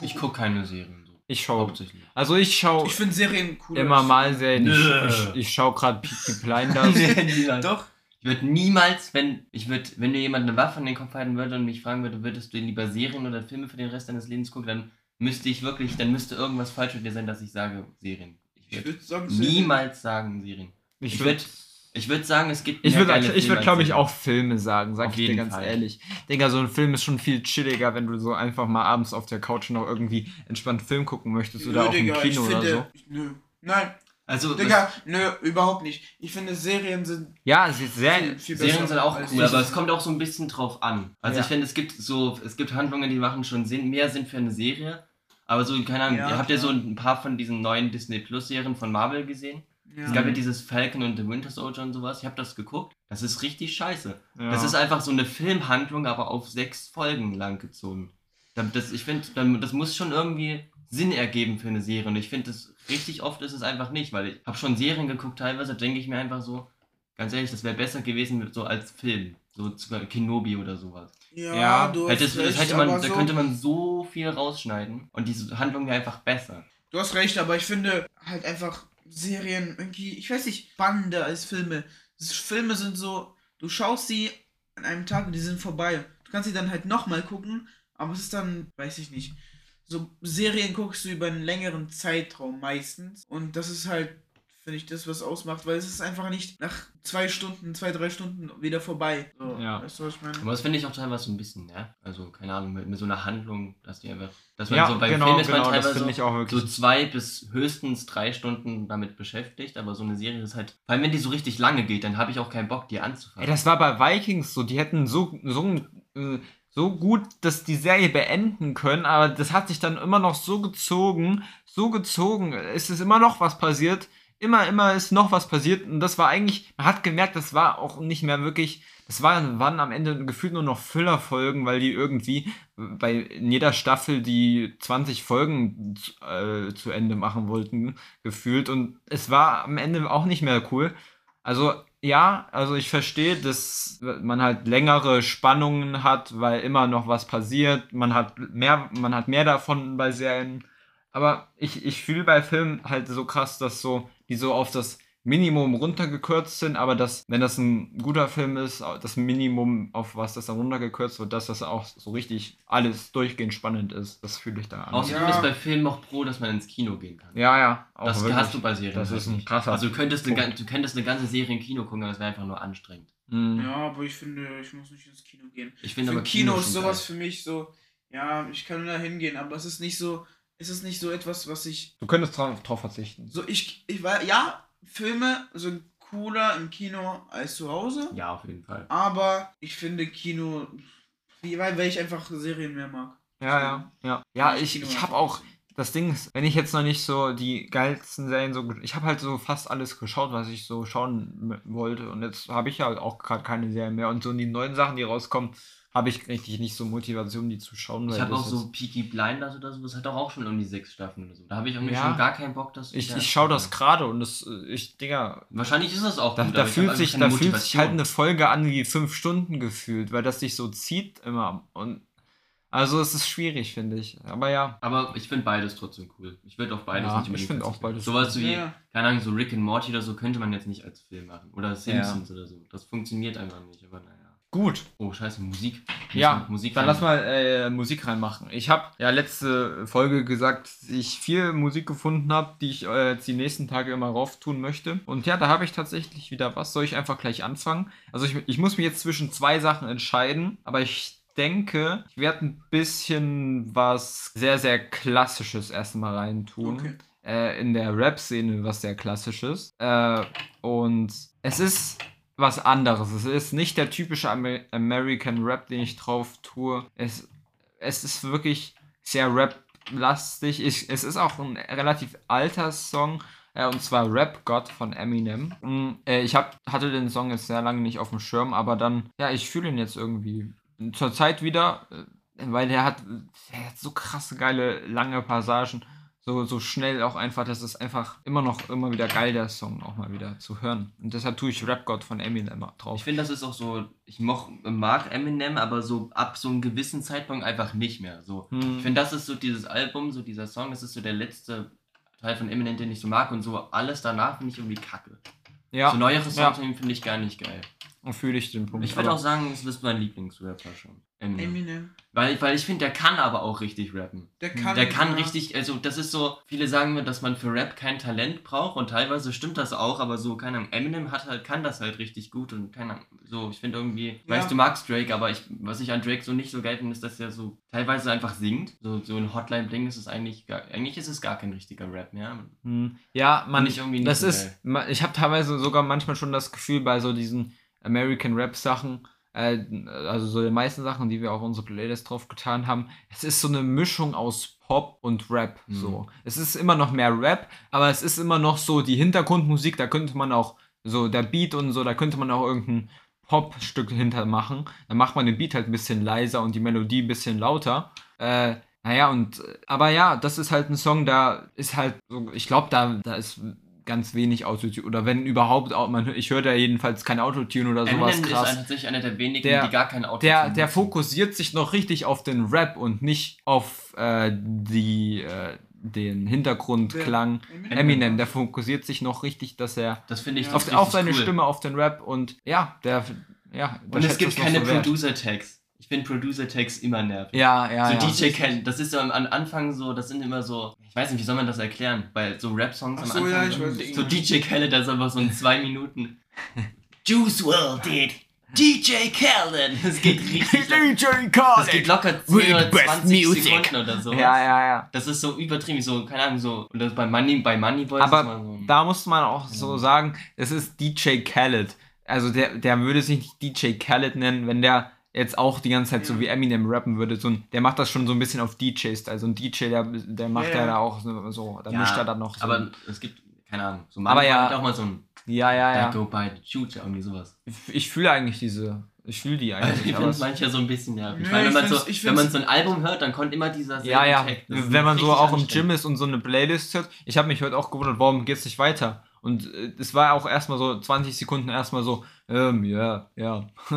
Ich gucke keine Serien so. Ich schaue, Hauptsächlich. also ich schaue Ich finde Serien cool. immer mal Serien. Ich, Nö. ich, ich schaue gerade Peaky Blinders. Doch. Ich würde niemals, wenn ich würde, wenn dir jemand eine Waffe in den Kopf halten würde und mich fragen würde, würdest du lieber Serien oder Filme für den Rest deines Lebens gucken, dann müsste ich wirklich, dann müsste irgendwas falsch mit dir sein, dass ich sage Serien. Ich Ich würde würde sagen, niemals sagen Serien. Ich Ich würde würd- Ich würde sagen, es gibt ich mehr würd, geile ich Filme würd, glaube ich, auch Filme sagen, sag Auf ich dir ganz Fall. ehrlich. Digga, so ein Film ist schon viel chilliger, wenn du so einfach mal abends auf der Couch noch irgendwie entspannt Film gucken möchtest oder Nö, auch im Digga, ich Kino oder finde, so. Nö. Nein, Also, Digga, nö, überhaupt nicht. Ich finde, Serien sind Ja, es ist sehr. viel, viel Serien besser sind auch cool, aber es kommt auch so ein bisschen drauf an. Also Ja. ich finde, es gibt so, es gibt Handlungen, die machen schon Sinn, mehr Sinn für eine Serie. Aber so, keine Ahnung, Ja, ihr habt ja so ein paar von diesen neuen Disney Plus Serien von Marvel gesehen. Ja. Es gab ja dieses Falcon und The Winter Soldier und sowas. Ich habe das geguckt. Das ist richtig scheiße. Ja. Das ist einfach so eine Filmhandlung, aber auf sechs Folgen lang gezogen. Das, ich finde, das muss schon irgendwie Sinn ergeben für eine Serie. Und ich finde, das richtig oft ist es einfach nicht, weil ich habe schon Serien geguckt, teilweise denke ich mir einfach so, ganz ehrlich, das wäre besser gewesen mit so als Film. So zu- Kenobi oder sowas. Ja, Ja, du, hast Hätte, das recht, hätte man, aber da so, könnte man so viel rausschneiden und diese Handlung wäre einfach besser. du hast recht, aber ich finde halt einfach Serien irgendwie, ich weiß nicht, spannender als Filme. Filme sind so, du schaust sie an einem Tag und die sind vorbei. Du kannst sie dann halt nochmal gucken, aber es ist dann, weiß ich nicht. So Serien guckst du über einen längeren Zeitraum meistens und das ist halt, finde ich, das, was ausmacht, weil es ist einfach nicht nach zwei Stunden, zwei, drei Stunden wieder vorbei. So, Ja. Weißt du, was ich meine? Aber das finde ich auch teilweise so ein bisschen, ja. Also, keine Ahnung, mit, mit so einer Handlung, dass die einfach. Dass man Ja, so bei genau, Filmen ist genau, man das teilweise finde ich auch wirklich. so zwei bis höchstens drei Stunden damit beschäftigt, aber so eine Serie ist halt. Vor allem, wenn die so richtig lange geht, dann habe ich auch keinen Bock, die anzufangen. Ey, das war bei Vikings so. Die hätten so, so, äh, so gut dass die Serie beenden können, aber das hat sich dann immer noch so gezogen, so gezogen. Es ist immer noch was passiert. Immer, immer ist noch was passiert. Und das war eigentlich, man hat gemerkt, das war auch nicht mehr wirklich, das war, waren am Ende gefühlt nur noch Füllerfolgen, weil die irgendwie bei in jeder Staffel die 20 Folgen äh, zu Ende machen wollten, gefühlt. Und es war am Ende auch nicht mehr cool. Also ja, also ich verstehe, dass man halt längere Spannungen hat, weil immer noch was passiert. Man hat mehr, man hat mehr davon bei Serien. Aber ich, ich fühle bei Filmen halt so krass, dass so, die so auf das Minimum runtergekürzt sind, aber dass, wenn das ein guter Film ist, das Minimum, auf was das dann runtergekürzt wird, dass das auch so richtig alles durchgehend spannend ist. Das fühle ich da an. Außerdem Ja. ist bei Filmen auch pro, dass man ins Kino gehen kann. Ja, ja. Auch das wirklich. hast du bei Serien. Das ist ein nicht. krasser Also du könntest, eine, du könntest eine ganze Serie im Kino gucken, aber das wäre einfach nur anstrengend. Mhm. Ja, aber ich finde, ich muss nicht ins Kino gehen. Ich Für finde aber Kino schon ist sowas geil. für mich so, ja, ich kann da hingehen, aber es ist nicht so, es ist nicht so etwas, was ich, Du könntest drauf, drauf verzichten. so ich, ich war, ja, Filme sind cooler im Kino als zu Hause, Ja, auf jeden Fall. aber ich finde Kino, wie- weil, weil ich einfach Serien mehr mag. Ja, ja, ja. Ja, Ich ich, Kino ich habe auch, das Ding ist, wenn ich jetzt noch nicht so die geilsten Serien so, ich habe halt so fast alles geschaut, was ich so schauen wollte und jetzt habe ich ja auch gerade keine Serien mehr und so die neuen Sachen, die rauskommen, habe ich richtig nicht so Motivation, die zu schauen. Ich habe auch so Peaky Blinders oder so, das hat doch auch schon um die sechs Staffeln oder so. Da habe ich irgendwie Ja. schon gar keinen Bock, dass ich, ja, ich schaue das gerade und das, äh, ich, Digga, Wahrscheinlich ist das auch da, gut, da ich fühlt sich, da fühlt sich halt eine Folge an wie fünf Stunden gefühlt, weil das sich so zieht immer und also es ist schwierig, finde ich. Aber ja, Aber ich finde beides trotzdem cool. Ich würde auf beides Ja, nicht ich unbedingt find auch verzichten. beides Sowas wie, Ja. keine Ahnung, so Rick and Morty oder so könnte man jetzt nicht als Film machen. Oder Simpsons oder so. Das funktioniert einfach nicht, aber naja. Gut. Oh, scheiße, Musik. Muss Ja, Musik dann rein. lass mal äh, Musik reinmachen. Ich habe ja letzte Folge gesagt, dass ich viel Musik gefunden habe, die ich äh, jetzt die nächsten Tage immer rauf tun möchte. Und ja, da habe ich tatsächlich wieder was. Soll ich einfach gleich anfangen? Also ich, ich muss mich jetzt zwischen zwei Sachen entscheiden, aber ich denke, ich werde ein bisschen was sehr, sehr Klassisches erstmal reintun Okay. äh, in der Rap-Szene was sehr klassisches. Äh, und es ist was anderes. Es ist nicht der typische Amer American Rap, den ich drauf tue. Es, es ist wirklich sehr Rap-lastig. Es ist auch ein relativ alter Song. Äh, und zwar Rap God von Eminem. Mm, äh, ich hab, hatte den Song jetzt sehr lange nicht auf dem Schirm, aber dann, ja, ich fühle ihn jetzt irgendwie zur Zeit wieder, äh, weil der hat, der hat so krasse, geile, lange Passagen so, so schnell auch einfach, das ist einfach immer noch immer wieder geil, der Song auch mal wieder zu hören. Und deshalb tue ich Rap God von Eminem drauf. Ich finde, das ist auch so, ich moch, mag Eminem, aber so ab so einem gewissen Zeitpunkt einfach nicht mehr. So. Hm. Ich finde, das ist so dieses Album, so dieser Song, das ist so der letzte Teil von Eminem, den ich so mag und so alles danach finde ich irgendwie kacke. ja, So neuere Songs ja. finde ich gar nicht geil. fühle ich den Punkt. Ich würde auch sagen, es ist mein Lieblingsrapper schon. Eminem. Eminem. Weil, weil ich finde, der kann aber auch richtig rappen. Der kann, Der kann ja. richtig, also das ist so, viele sagen mir, dass man für Rap kein Talent braucht und teilweise stimmt das auch, aber so, keine Ahnung, Eminem hat halt, kann das halt richtig gut und keine Ahnung, so, ich finde irgendwie, Ja. weiß, du magst Drake, aber ich, was ich an Drake so nicht so geil finde, ist, dass er so teilweise einfach singt. So, so ein Hotline-Bling ist es eigentlich gar, eigentlich ist es gar kein richtiger Rap mehr. Hm. Ja, man, ich irgendwie nicht das so ist, ma- ich habe teilweise sogar manchmal schon das Gefühl bei so diesen American Rap Sachen, äh, also so den meisten Sachen, die wir auf unsere Playlist drauf getan haben, es ist so eine Mischung aus Pop und Rap. Mhm. So, es ist immer noch mehr Rap, aber es ist immer noch so die Hintergrundmusik. Da könnte man auch so der Beat und so, da könnte man auch irgendein Pop-Stück hinter machen. Dann macht man den Beat halt ein bisschen leiser und die Melodie ein bisschen lauter. Äh, naja, und, äh, aber ja, das ist halt ein Song, da ist halt so, ich glaube, da, da ist ganz wenig Autotune, oder wenn überhaupt, au- man, ich höre da jedenfalls kein Autotune oder sowas Eminem ist krass. ein, tatsächlich einer der wenigen, Der- die gar kein Auto Der, der fokussiert sich noch richtig auf den Rap und nicht auf äh, die, äh, den Hintergrundklang. Eminem. Eminem, der fokussiert sich noch richtig, dass er Das finde ich Ja. auf, auf seine cool. Stimme, auf den Rap und ja, der, ja, Und es gibt keine so. Producer-Tags. Ich finde Producer-Tags immer nervig. Ja, ja, so ja. DJ Khaled, das ist so am am Anfang so, das sind immer so, ich weiß nicht, wie soll man das erklären, bei so Rap-Songs am so, Anfang, ja, ich weiß, was du so. DJ Khaled, das ist einfach so in zwei Minuten. Juice WRLD did DJ Khaled. Das geht richtig. DJ Das geht locker 10 With oder best 20 music. Sekunden oder so. Ja, ja, ja. Das ist so übertrieben, so, keine Ahnung, so, und das bei Money, bei Moneyboy ist Aber es mal so. Da muss man auch so sagen, es ist DJ Khaled. Also der, der würde sich nicht DJ Khaled nennen, wenn der jetzt auch die ganze Zeit so Ja. wie Eminem rappen würde. So ein, der macht das schon so ein bisschen auf DJ-Style. Also ein DJ, der, der macht Ja, ja, ja. da auch so, so da Ja, mischt er dann noch so. Aber es gibt, keine Ahnung, so Aber ja- auch mal so ein ja, ja, ja. go by the shooter, irgendwie sowas. Ich, ich fühle eigentlich diese, ich fühle die Also eigentlich. ich aber finde es- manchmal so ein bisschen nervig. Nee, ich meine, wenn ich man, so, ich wenn man so ein Album hört, dann kommt immer dieser ja, ja. Wenn man so auch im. Gym ist und so eine Playlist hört. Ich habe mich heute auch gewundert, warum geht's nicht weiter? Und äh, es war auch erstmal so 20 Sekunden erstmal so, ähm, ja, ja.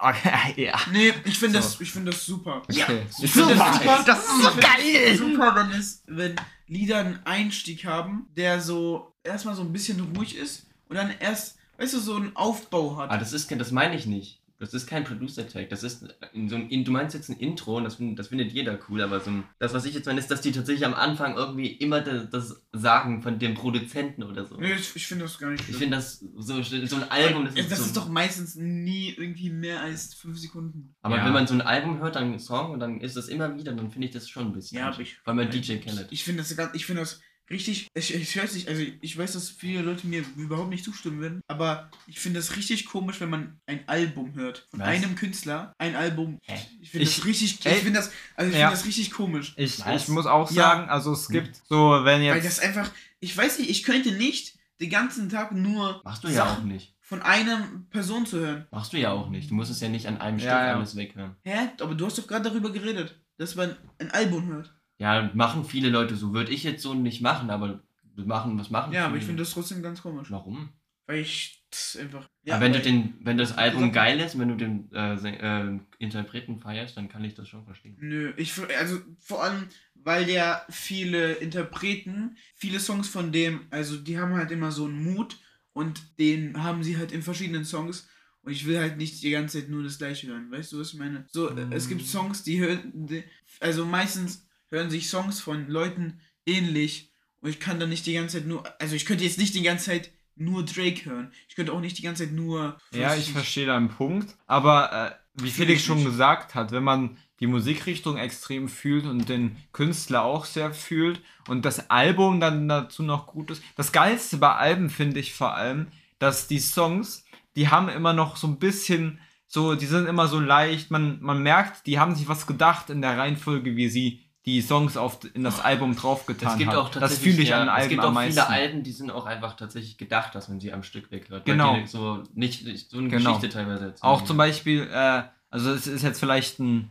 okay, ja. Nee, ich finde So. das, ich finde das super. Okay. Ich finde das super. Das ist so geil! Super, wenn es, wenn Lieder einen Einstieg haben, der so erstmal so ein bisschen ruhig ist und dann erst, weißt du, so einen Aufbau hat. Ah, das ist kein, das meine ich nicht. Das ist kein Producer-Tag. Das ist in so ein, in, du meinst jetzt ein Intro und das, find- das findet jeder cool, aber so ein, das, was ich jetzt meine, ist, dass die tatsächlich am Anfang irgendwie immer das, das sagen von dem Produzenten oder so. Nee, ich, ich finde das gar nicht Ich schlimm. finde das so, so ein Album, das ist, das so, ist doch meistens nie irgendwie mehr als fünf Sekunden. Aber Ja. wenn man so ein Album hört, dann einen Song und dann ist das immer wieder, dann finde ich das schon ein bisschen. Ja, aber ich- allem bei DJ Khaled. Ich finde das ich finde das richtig, ich, ich weiß nicht, also ich weiß, dass viele Leute mir überhaupt nicht zustimmen werden, aber ich finde das richtig komisch, wenn man ein Album hört. Von Was? einem Künstler, ein Album. Hä? Ich finde Ich- das richtig, ich ey, finde das, also ich ja. finde das richtig komisch. Ich, Was? ich muss auch Ja. sagen, also es gibt so, wenn Weil jetzt. das einfach, ich weiß nicht, ich könnte nicht den ganzen Tag nur Machst du ja auch nicht. von einer Person zu hören. Machst du ja auch nicht. Du musst es ja nicht an einem Ja, Stück ja. alles weghören. Hä? Aber du hast doch gerade darüber geredet, dass man ein Album hört. Ja, machen viele Leute so. Würde ich jetzt so nicht machen, aber machen, was machen Ja, aber ich finde das trotzdem ganz komisch. Warum? Weil ich das einfach. aber wenn du den, wenn das Album geil ist, wenn du den äh, äh, Interpreten feierst, dann kann ich das schon verstehen. Nö, ich also vor allem, weil der viele Interpreten, viele Songs von dem, also die haben halt immer so einen Mut und den haben sie halt in verschiedenen Songs und ich will halt nicht die ganze Zeit nur das gleiche hören, weißt du, was ich meine? So, äh, es gibt Songs, die hören, die, also meistens hören sich Songs von Leuten ähnlich und ich kann dann nicht die ganze Zeit nur, also ich könnte jetzt nicht die ganze Zeit nur Drake hören. Ich könnte auch nicht die ganze Zeit nur. Ja, ich verstehe deinen Punkt. Aber äh, wie Felix schon gesagt hat, wenn man die Musikrichtung extrem fühlt und den Künstler auch sehr fühlt und das Album dann dazu noch gut ist. Das Geilste bei Alben finde ich vor allem, dass die Songs, die haben immer noch so ein bisschen, so, die sind immer so leicht, man, man merkt, die haben sich was gedacht in der Reihenfolge, wie sie die Songs auf, in das Album draufgetan Es gibt haben. das fühle ich ja, an Alben Es gibt auch viele Alben, die sind auch einfach tatsächlich gedacht, dass man sie am Stück weghört. Genau. So nicht, nicht so eine Genau. Geschichte teilweise erzählen. Auch zum Beispiel, äh, also es ist jetzt vielleicht ein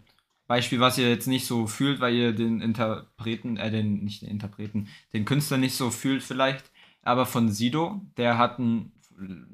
Beispiel, was ihr jetzt nicht so fühlt, weil ihr den Interpreten, äh, den, nicht den Interpreten, den Künstler nicht so fühlt vielleicht, aber von Sido, der hat ein,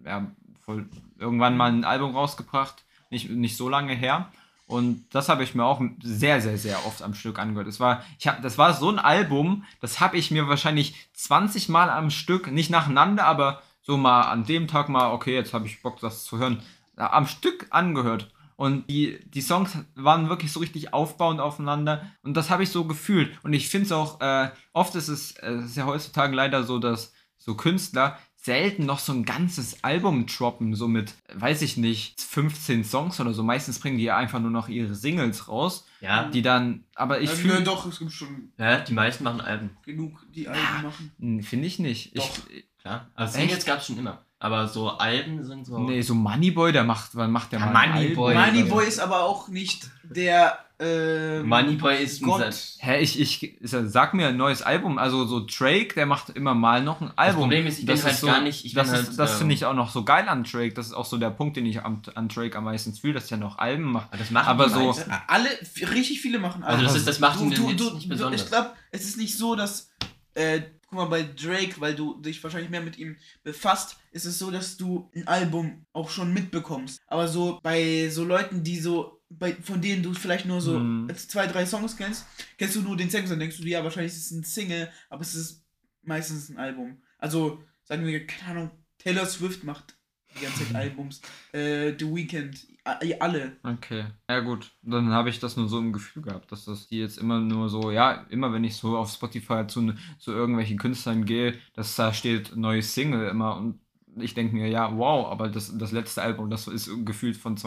ja, voll, irgendwann mal ein Album rausgebracht, nicht, nicht so lange her. Und das habe ich mir auch sehr, sehr, sehr oft am Stück angehört. Es war, ich hab, das war so ein Album, das habe ich mir wahrscheinlich 20 Mal am Stück, nicht nacheinander, aber so mal an dem Tag mal, okay, jetzt habe ich Bock, das zu hören, am Stück angehört. Und die, die Songs waren wirklich so richtig aufbauend aufeinander. Und das habe ich so gefühlt. Und ich finde es auch, äh, oft ist es, äh, ist ja heutzutage leider so, dass so Künstler selten noch so ein ganzes Album droppen, so mit, weiß ich nicht, 15 Songs oder so. Meistens bringen die ja einfach nur noch ihre Singles raus, ja, die dann, aber ich Äh, fühle, nö, doch, es gibt schon ja, die meisten machen Alben, genug, die Alben machen. Hm, finde ich nicht. Doch. Ich, klar. Also? Singles gab es schon immer. Aber so Alben sind so. nee, so Moneyboy, der macht, wann macht der Ja, mal Moneyboy. Moneyboy ist aber auch nicht der. Äh, Moneyboy ist ein Gott. Satz. Hä, ich, ich, sag mir ein neues Album. Also so Drake, der macht immer mal noch ein Album. Problem ist, ich bin halt so, gar nicht- ich das ist, halt, das ähm, finde ich auch noch so geil an Drake. Das ist auch so der Punkt, den ich am, an Drake am meisten fühle, dass er noch Alben macht. Aber das machen Aber so- meisten. alle, richtig viele machen Also das, Alben. ist, das macht ihn du, du, nicht du, besonders. Ich glaube, es ist nicht so, dass. Äh, guck mal, bei Drake, weil du dich wahrscheinlich mehr mit ihm befasst, ist es so, dass du ein Album auch schon mitbekommst. Aber so bei so Leuten, die so. Bei, von denen du vielleicht nur so Mhm. zwei, drei Songs kennst, kennst du nur den Text, dann denkst du dir, ja, wahrscheinlich ist es ein Single, aber es ist meistens ein Album. Also, sagen wir, keine Ahnung, Taylor Swift macht die ganze Zeit Albums, äh, The Weeknd, a- alle. Okay. Ja gut, dann habe ich das nur so im Gefühl gehabt, dass das die jetzt immer nur so, ja, immer wenn ich so auf Spotify zu, zu irgendwelchen Künstlern gehe, dass da steht neues Single immer und ich denke mir, ja, wow, aber das, das letzte Album, das ist gefühlt von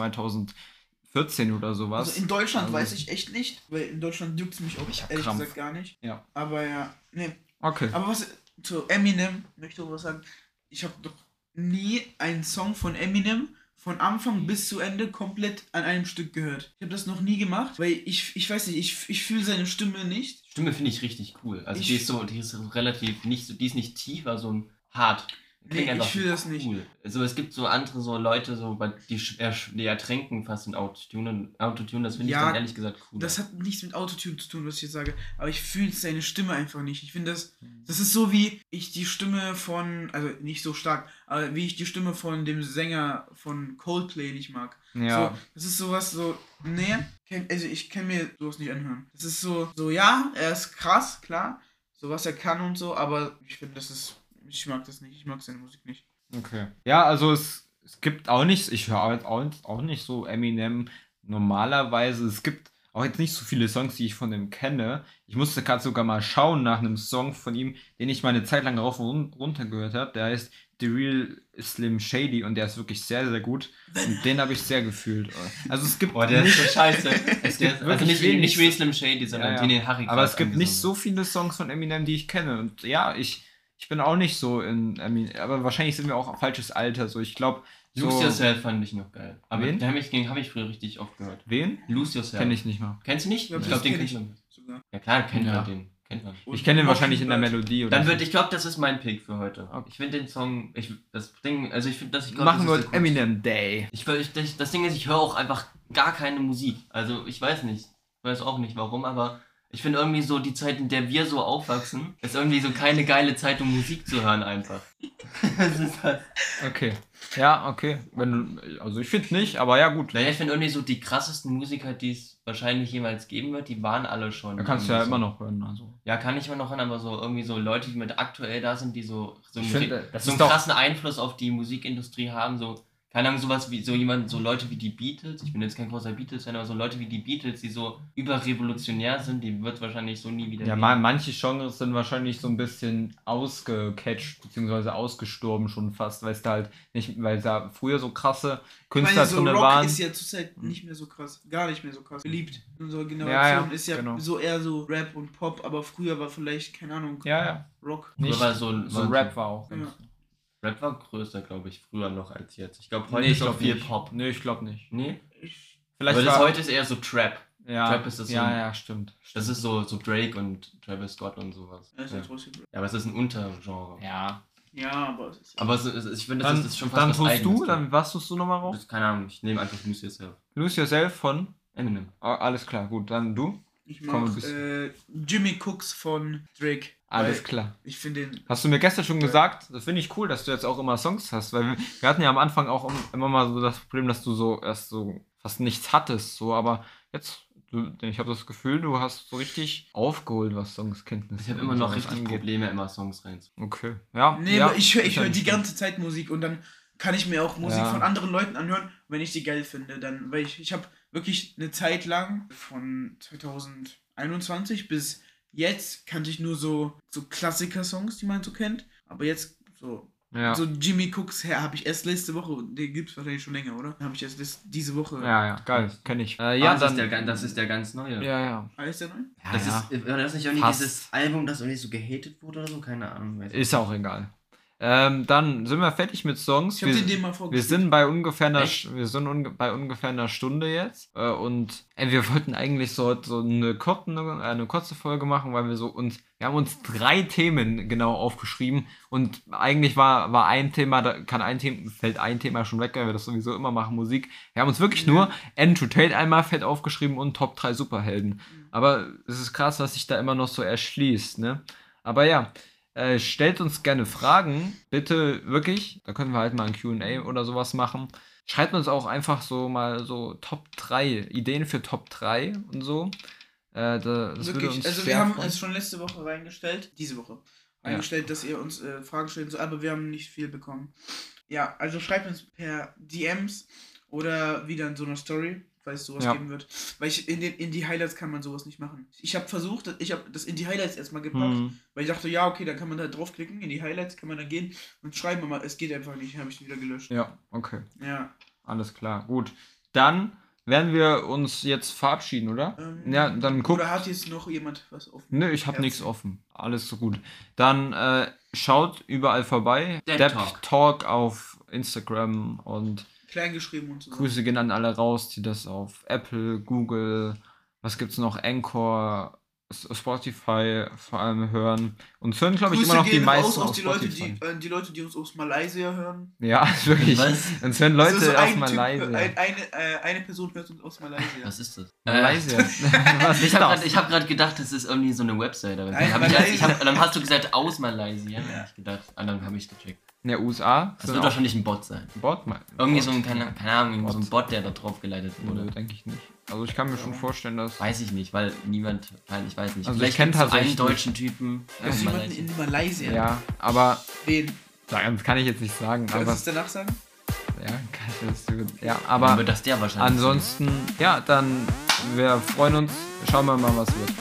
2014 oder sowas. Also in Deutschland Also- weiß ich echt nicht, weil in Deutschland juckt es mich auch Ich ehrlich Krampf. gesagt gar nicht. Ja. Aber ja, nee. Okay. Aber was zu Eminem möchte ich was sagen. Ich habe doch nie einen Song von Eminem von Anfang bis zu Ende komplett an einem Stück gehört. Ich habe das noch nie gemacht, weil ich, ich weiß nicht, ich, ich fühle seine Stimme nicht. Stimme finde ich richtig cool. Also Ich- die ist so, die ist relativ nicht so, die ist nicht tief, aber so ein hart. Klingt ich einfach fühl das nicht. cool. Also es gibt so andere so Leute, so, die, ersch- die ertränken fast in Autotune. Autotune, das finde Ja, ich dann ehrlich gesagt cool. Das hat nichts mit Autotune zu tun, was ich jetzt sage. Aber ich fühle seine Stimme einfach nicht. Ich finde das. Das ist so wie ich die Stimme von. Also nicht so stark, aber wie ich die Stimme von dem Sänger von Coldplay nicht mag. Ja. So, das ist sowas so. Nee, also ich kann mir sowas nicht anhören. Das ist so. So, ja, er ist krass, klar. So was er kann und so, aber ich finde, das ist. Ich mag das nicht. Ich mag seine Musik nicht. Okay. Ja, also es, es gibt auch nicht, ich höre halt auch, auch nicht so Eminem normalerweise. Es gibt auch jetzt nicht so viele Songs, die ich von ihm kenne. Ich musste gerade sogar mal schauen nach einem Song von ihm, den ich mal eine Zeit lang rauf und runter gehört habe. Der heißt The Real Slim Shady und der ist wirklich sehr, sehr gut. Und den habe ich sehr gefühlt. Also es gibt Boah, der ist nicht, so scheiße. Es gibt also wirklich nicht, wenig. nicht Real Slim Shady, sondern Ja, ja. den Harry aber es gibt nicht angesungen so viele Songs von Eminem, die ich kenne. Und ja, ich, ich bin auch nicht so in Eminem, aber wahrscheinlich sind wir auch auf falsches Alter. So, ich glaube, hat. Lose so, Yourself fand ich noch geil. Aber Wen? den habe ich, den hab ich früher richtig oft gehört. wen? Lose Yourself. Kenne ich nicht mal. Kennst du nicht? Ja, ich glaube, den kenn kennst ich. du. Sogar. Ja klar, kennt Ja. man den. Kennt man. Ich kenne den wahrscheinlich in der. Melodie oder Dann so. wird, ich glaube, das ist mein Pick für heute. Okay. Ich finde den Song, ich, das Ding, also ich finde, dass ich glaub, Machen das wir so. Eminem Day. Ich, ich, das, das Ding ist, ich höre auch einfach gar keine Musik. Also ich weiß nicht, ich weiß auch nicht warum, aber ich finde irgendwie so die Zeit, in der wir so aufwachsen, ist irgendwie so keine geile Zeit, um Musik zu hören einfach. Was ist das? Okay. Ja, okay. Wenn, du- also ich finde nicht, aber ja gut. Naja, ich finde irgendwie so die krassesten Musiker, die es wahrscheinlich jemals geben wird, die waren alle schon. Da kannst du ja irgendwie immer so. noch hören. Also. Ja, kann ich immer noch hören, aber so irgendwie so Leute, die mit aktuell da sind, die so, so, einen, finde, das so einen doch- krassen Einfluss auf die Musikindustrie haben, so, keine Ahnung, sowas wie so jemand, so Leute wie die Beatles, ich bin jetzt kein großer Beatles-Fan, aber so Leute wie die Beatles, die so überrevolutionär sind, die wird wahrscheinlich so nie wieder Ja, geben. ma- manche Genres sind wahrscheinlich so ein bisschen ausgecatcht, beziehungsweise ausgestorben schon fast, weil es da halt nicht, weil da früher so krasse Ich Künstler meine, so drin Rock waren. ist ja zurzeit nicht mehr so krass. Gar nicht mehr so krass. Beliebt. Unsere Generation Ja, ja, ist ja genau. so eher so Rap und Pop, aber früher war vielleicht, keine Ahnung, ja, ja. Rock. Nicht war so, so Rap war auch. Ja. Rap war größer, glaube ich, früher noch als jetzt. Ich glaube, heute Nee, ist auch glaube viel nicht. Pop. Nee, ich glaube nicht. Nee? Ich, Vielleicht aber das heute ist eher so Trap. ja, Trap ist das so ja, ein- ja, stimmt. Das ist so, so Drake und Travis Scott und sowas. ja, ist Ja. aber es ist ein Untergenre. Ja. ja, aber es ist Aber es ist, ich finde, das Dann, ist schon fast dann tust du, dann was tust du nochmal raus? Keine Ahnung, ich nehme einfach Lose Yourself. Lose Yourself von. Eminem. Oh, alles klar, gut. Dann du? Ich mag äh, Jimmy Cooks von Drake. Alles klar. Ich finde den. Hast du mir gestern schon gesagt, das finde ich cool, dass du jetzt auch immer Songs hast, weil wir, wir hatten ja am Anfang auch immer mal so das Problem, dass du so erst so fast nichts hattest, so, aber jetzt, ich habe das Gefühl, du hast so richtig aufgeholt, was Songskenntnis Ich habe immer noch richtig Probleme, immer Songs reinzuholen. Okay, ja. Nee, ja, aber ich höre ich hör die ganze Zeit Musik und dann kann ich mir auch Musik Ja. von anderen Leuten anhören, wenn ich die geil finde. Dann, weil ich, ich habe wirklich eine Zeit lang von 2021 bis jetzt kannte ich nur so, so Klassiker-Songs, die man so kennt. Aber jetzt so, Ja. so Jimmy Cooks her habe ich erst letzte Woche, den gibt es wahrscheinlich schon länger, oder? Habe ich erst diese Woche. ja, ja, geil, kenne ich. Äh, Ja, ja, das, dann. ist der, das ist der ganz neue. ja, ja. Alles der neu? ja, Das ja. ist, war das nicht irgendwie Fast. dieses Album, das irgendwie so gehatet wurde oder so? Keine Ahnung. Ist auch egal. Ähm, dann sind wir fertig mit Songs. Wir- Wir sind bei ungefähr einer, Echt? wir sind unge bei ungefähr einer Stunde jetzt äh, und ey, wir wollten eigentlich so, so eine, kurze, eine kurze Folge machen, weil wir so uns, wir haben uns drei Themen genau aufgeschrieben und eigentlich war, war ein Thema, da kann ein Thema, fällt ein Thema schon weg, weil wir das sowieso immer machen, Musik. Wir haben uns wirklich nur End to Tate einmal fett aufgeschrieben und Top 3 Superhelden. Aber es ist krass, was sich da immer noch so erschließt, ne? Aber ja, äh, stellt uns gerne Fragen, bitte wirklich. Da können wir halt mal ein QA oder sowas machen. Schreibt uns auch einfach so mal so Top 3, Ideen für Top 3 und so. Äh, da, Wirklich, also wir haben es schon letzte Woche reingestellt, diese Woche, reingestellt, dass ihr uns äh, Fragen stellen sollt, aber wir haben nicht viel bekommen. Ja, also schreibt uns per DMs oder wieder in so einer Story, falls es sowas Ja. geben wird. Weil ich in, den, in die Highlights kann man sowas nicht machen. Ich habe versucht, ich habe das in die Highlights erstmal gepackt, Hm. weil ich dachte, ja, okay, dann kann man da draufklicken, in die Highlights kann man dann gehen und schreiben, aber es geht einfach nicht, habe ich wieder gelöscht. Ja, okay. Ja. Alles klar. Gut. Dann werden wir uns jetzt verabschieden, oder? Ähm, Ja, dann guck. Oder hat jetzt noch jemand was offen? Nö, ich habe nichts offen. Alles so gut. Dann äh, schaut überall vorbei. Depp Depp Talk. Talk auf Instagram und Klein geschrieben und so. Grüße gehen an alle raus, die das auf Apple, Google, was gibt's noch, Anchor, Spotify vor allem hören. Uns hören, glaube ich, immer noch die gehen raus meisten auf auf die Leute, die, äh, die Leute, die uns aus Malaysia hören. Ja, wirklich. Was? Uns hören Also Leute so aus Typ, Malaysia. ein, eine, äh, eine Person hört uns aus Malaysia. Was ist das? Malaysia. Äh, Was ich habe gerade ich hab grad gedacht, das ist irgendwie so eine Website. Aber Nein, hab ich, ich Malaysia. hab, dann hast du gesagt, aus Malaysia. Ja. Ich gedacht, ah, dann habe ich gecheckt. In der USA? Das wird wahrscheinlich ein Bot sein. Bot, mal. Irgendwie Bot? so ein, keine, keine Ahnung, irgendwie so ein Bot. Bot, der da drauf geleitet wurde. Nö, denke ich nicht. Also ich kann mir schon vorstellen, dass. Weiß ich nicht, weil niemand, weil ich weiß nicht. Also Vielleicht ich kenn gibt's so einen deutschen Typen. Da ist aus jemand Malaysia. in Malaysia. Ja, aber Wen? das kann ich jetzt nicht sagen. Kannst du Aber es danach sagen? ja, kann ich jetzt, ja, Dann aber wird das der wahrscheinlich. ansonsten, ja, dann wir freuen uns. Schauen wir mal, was wird.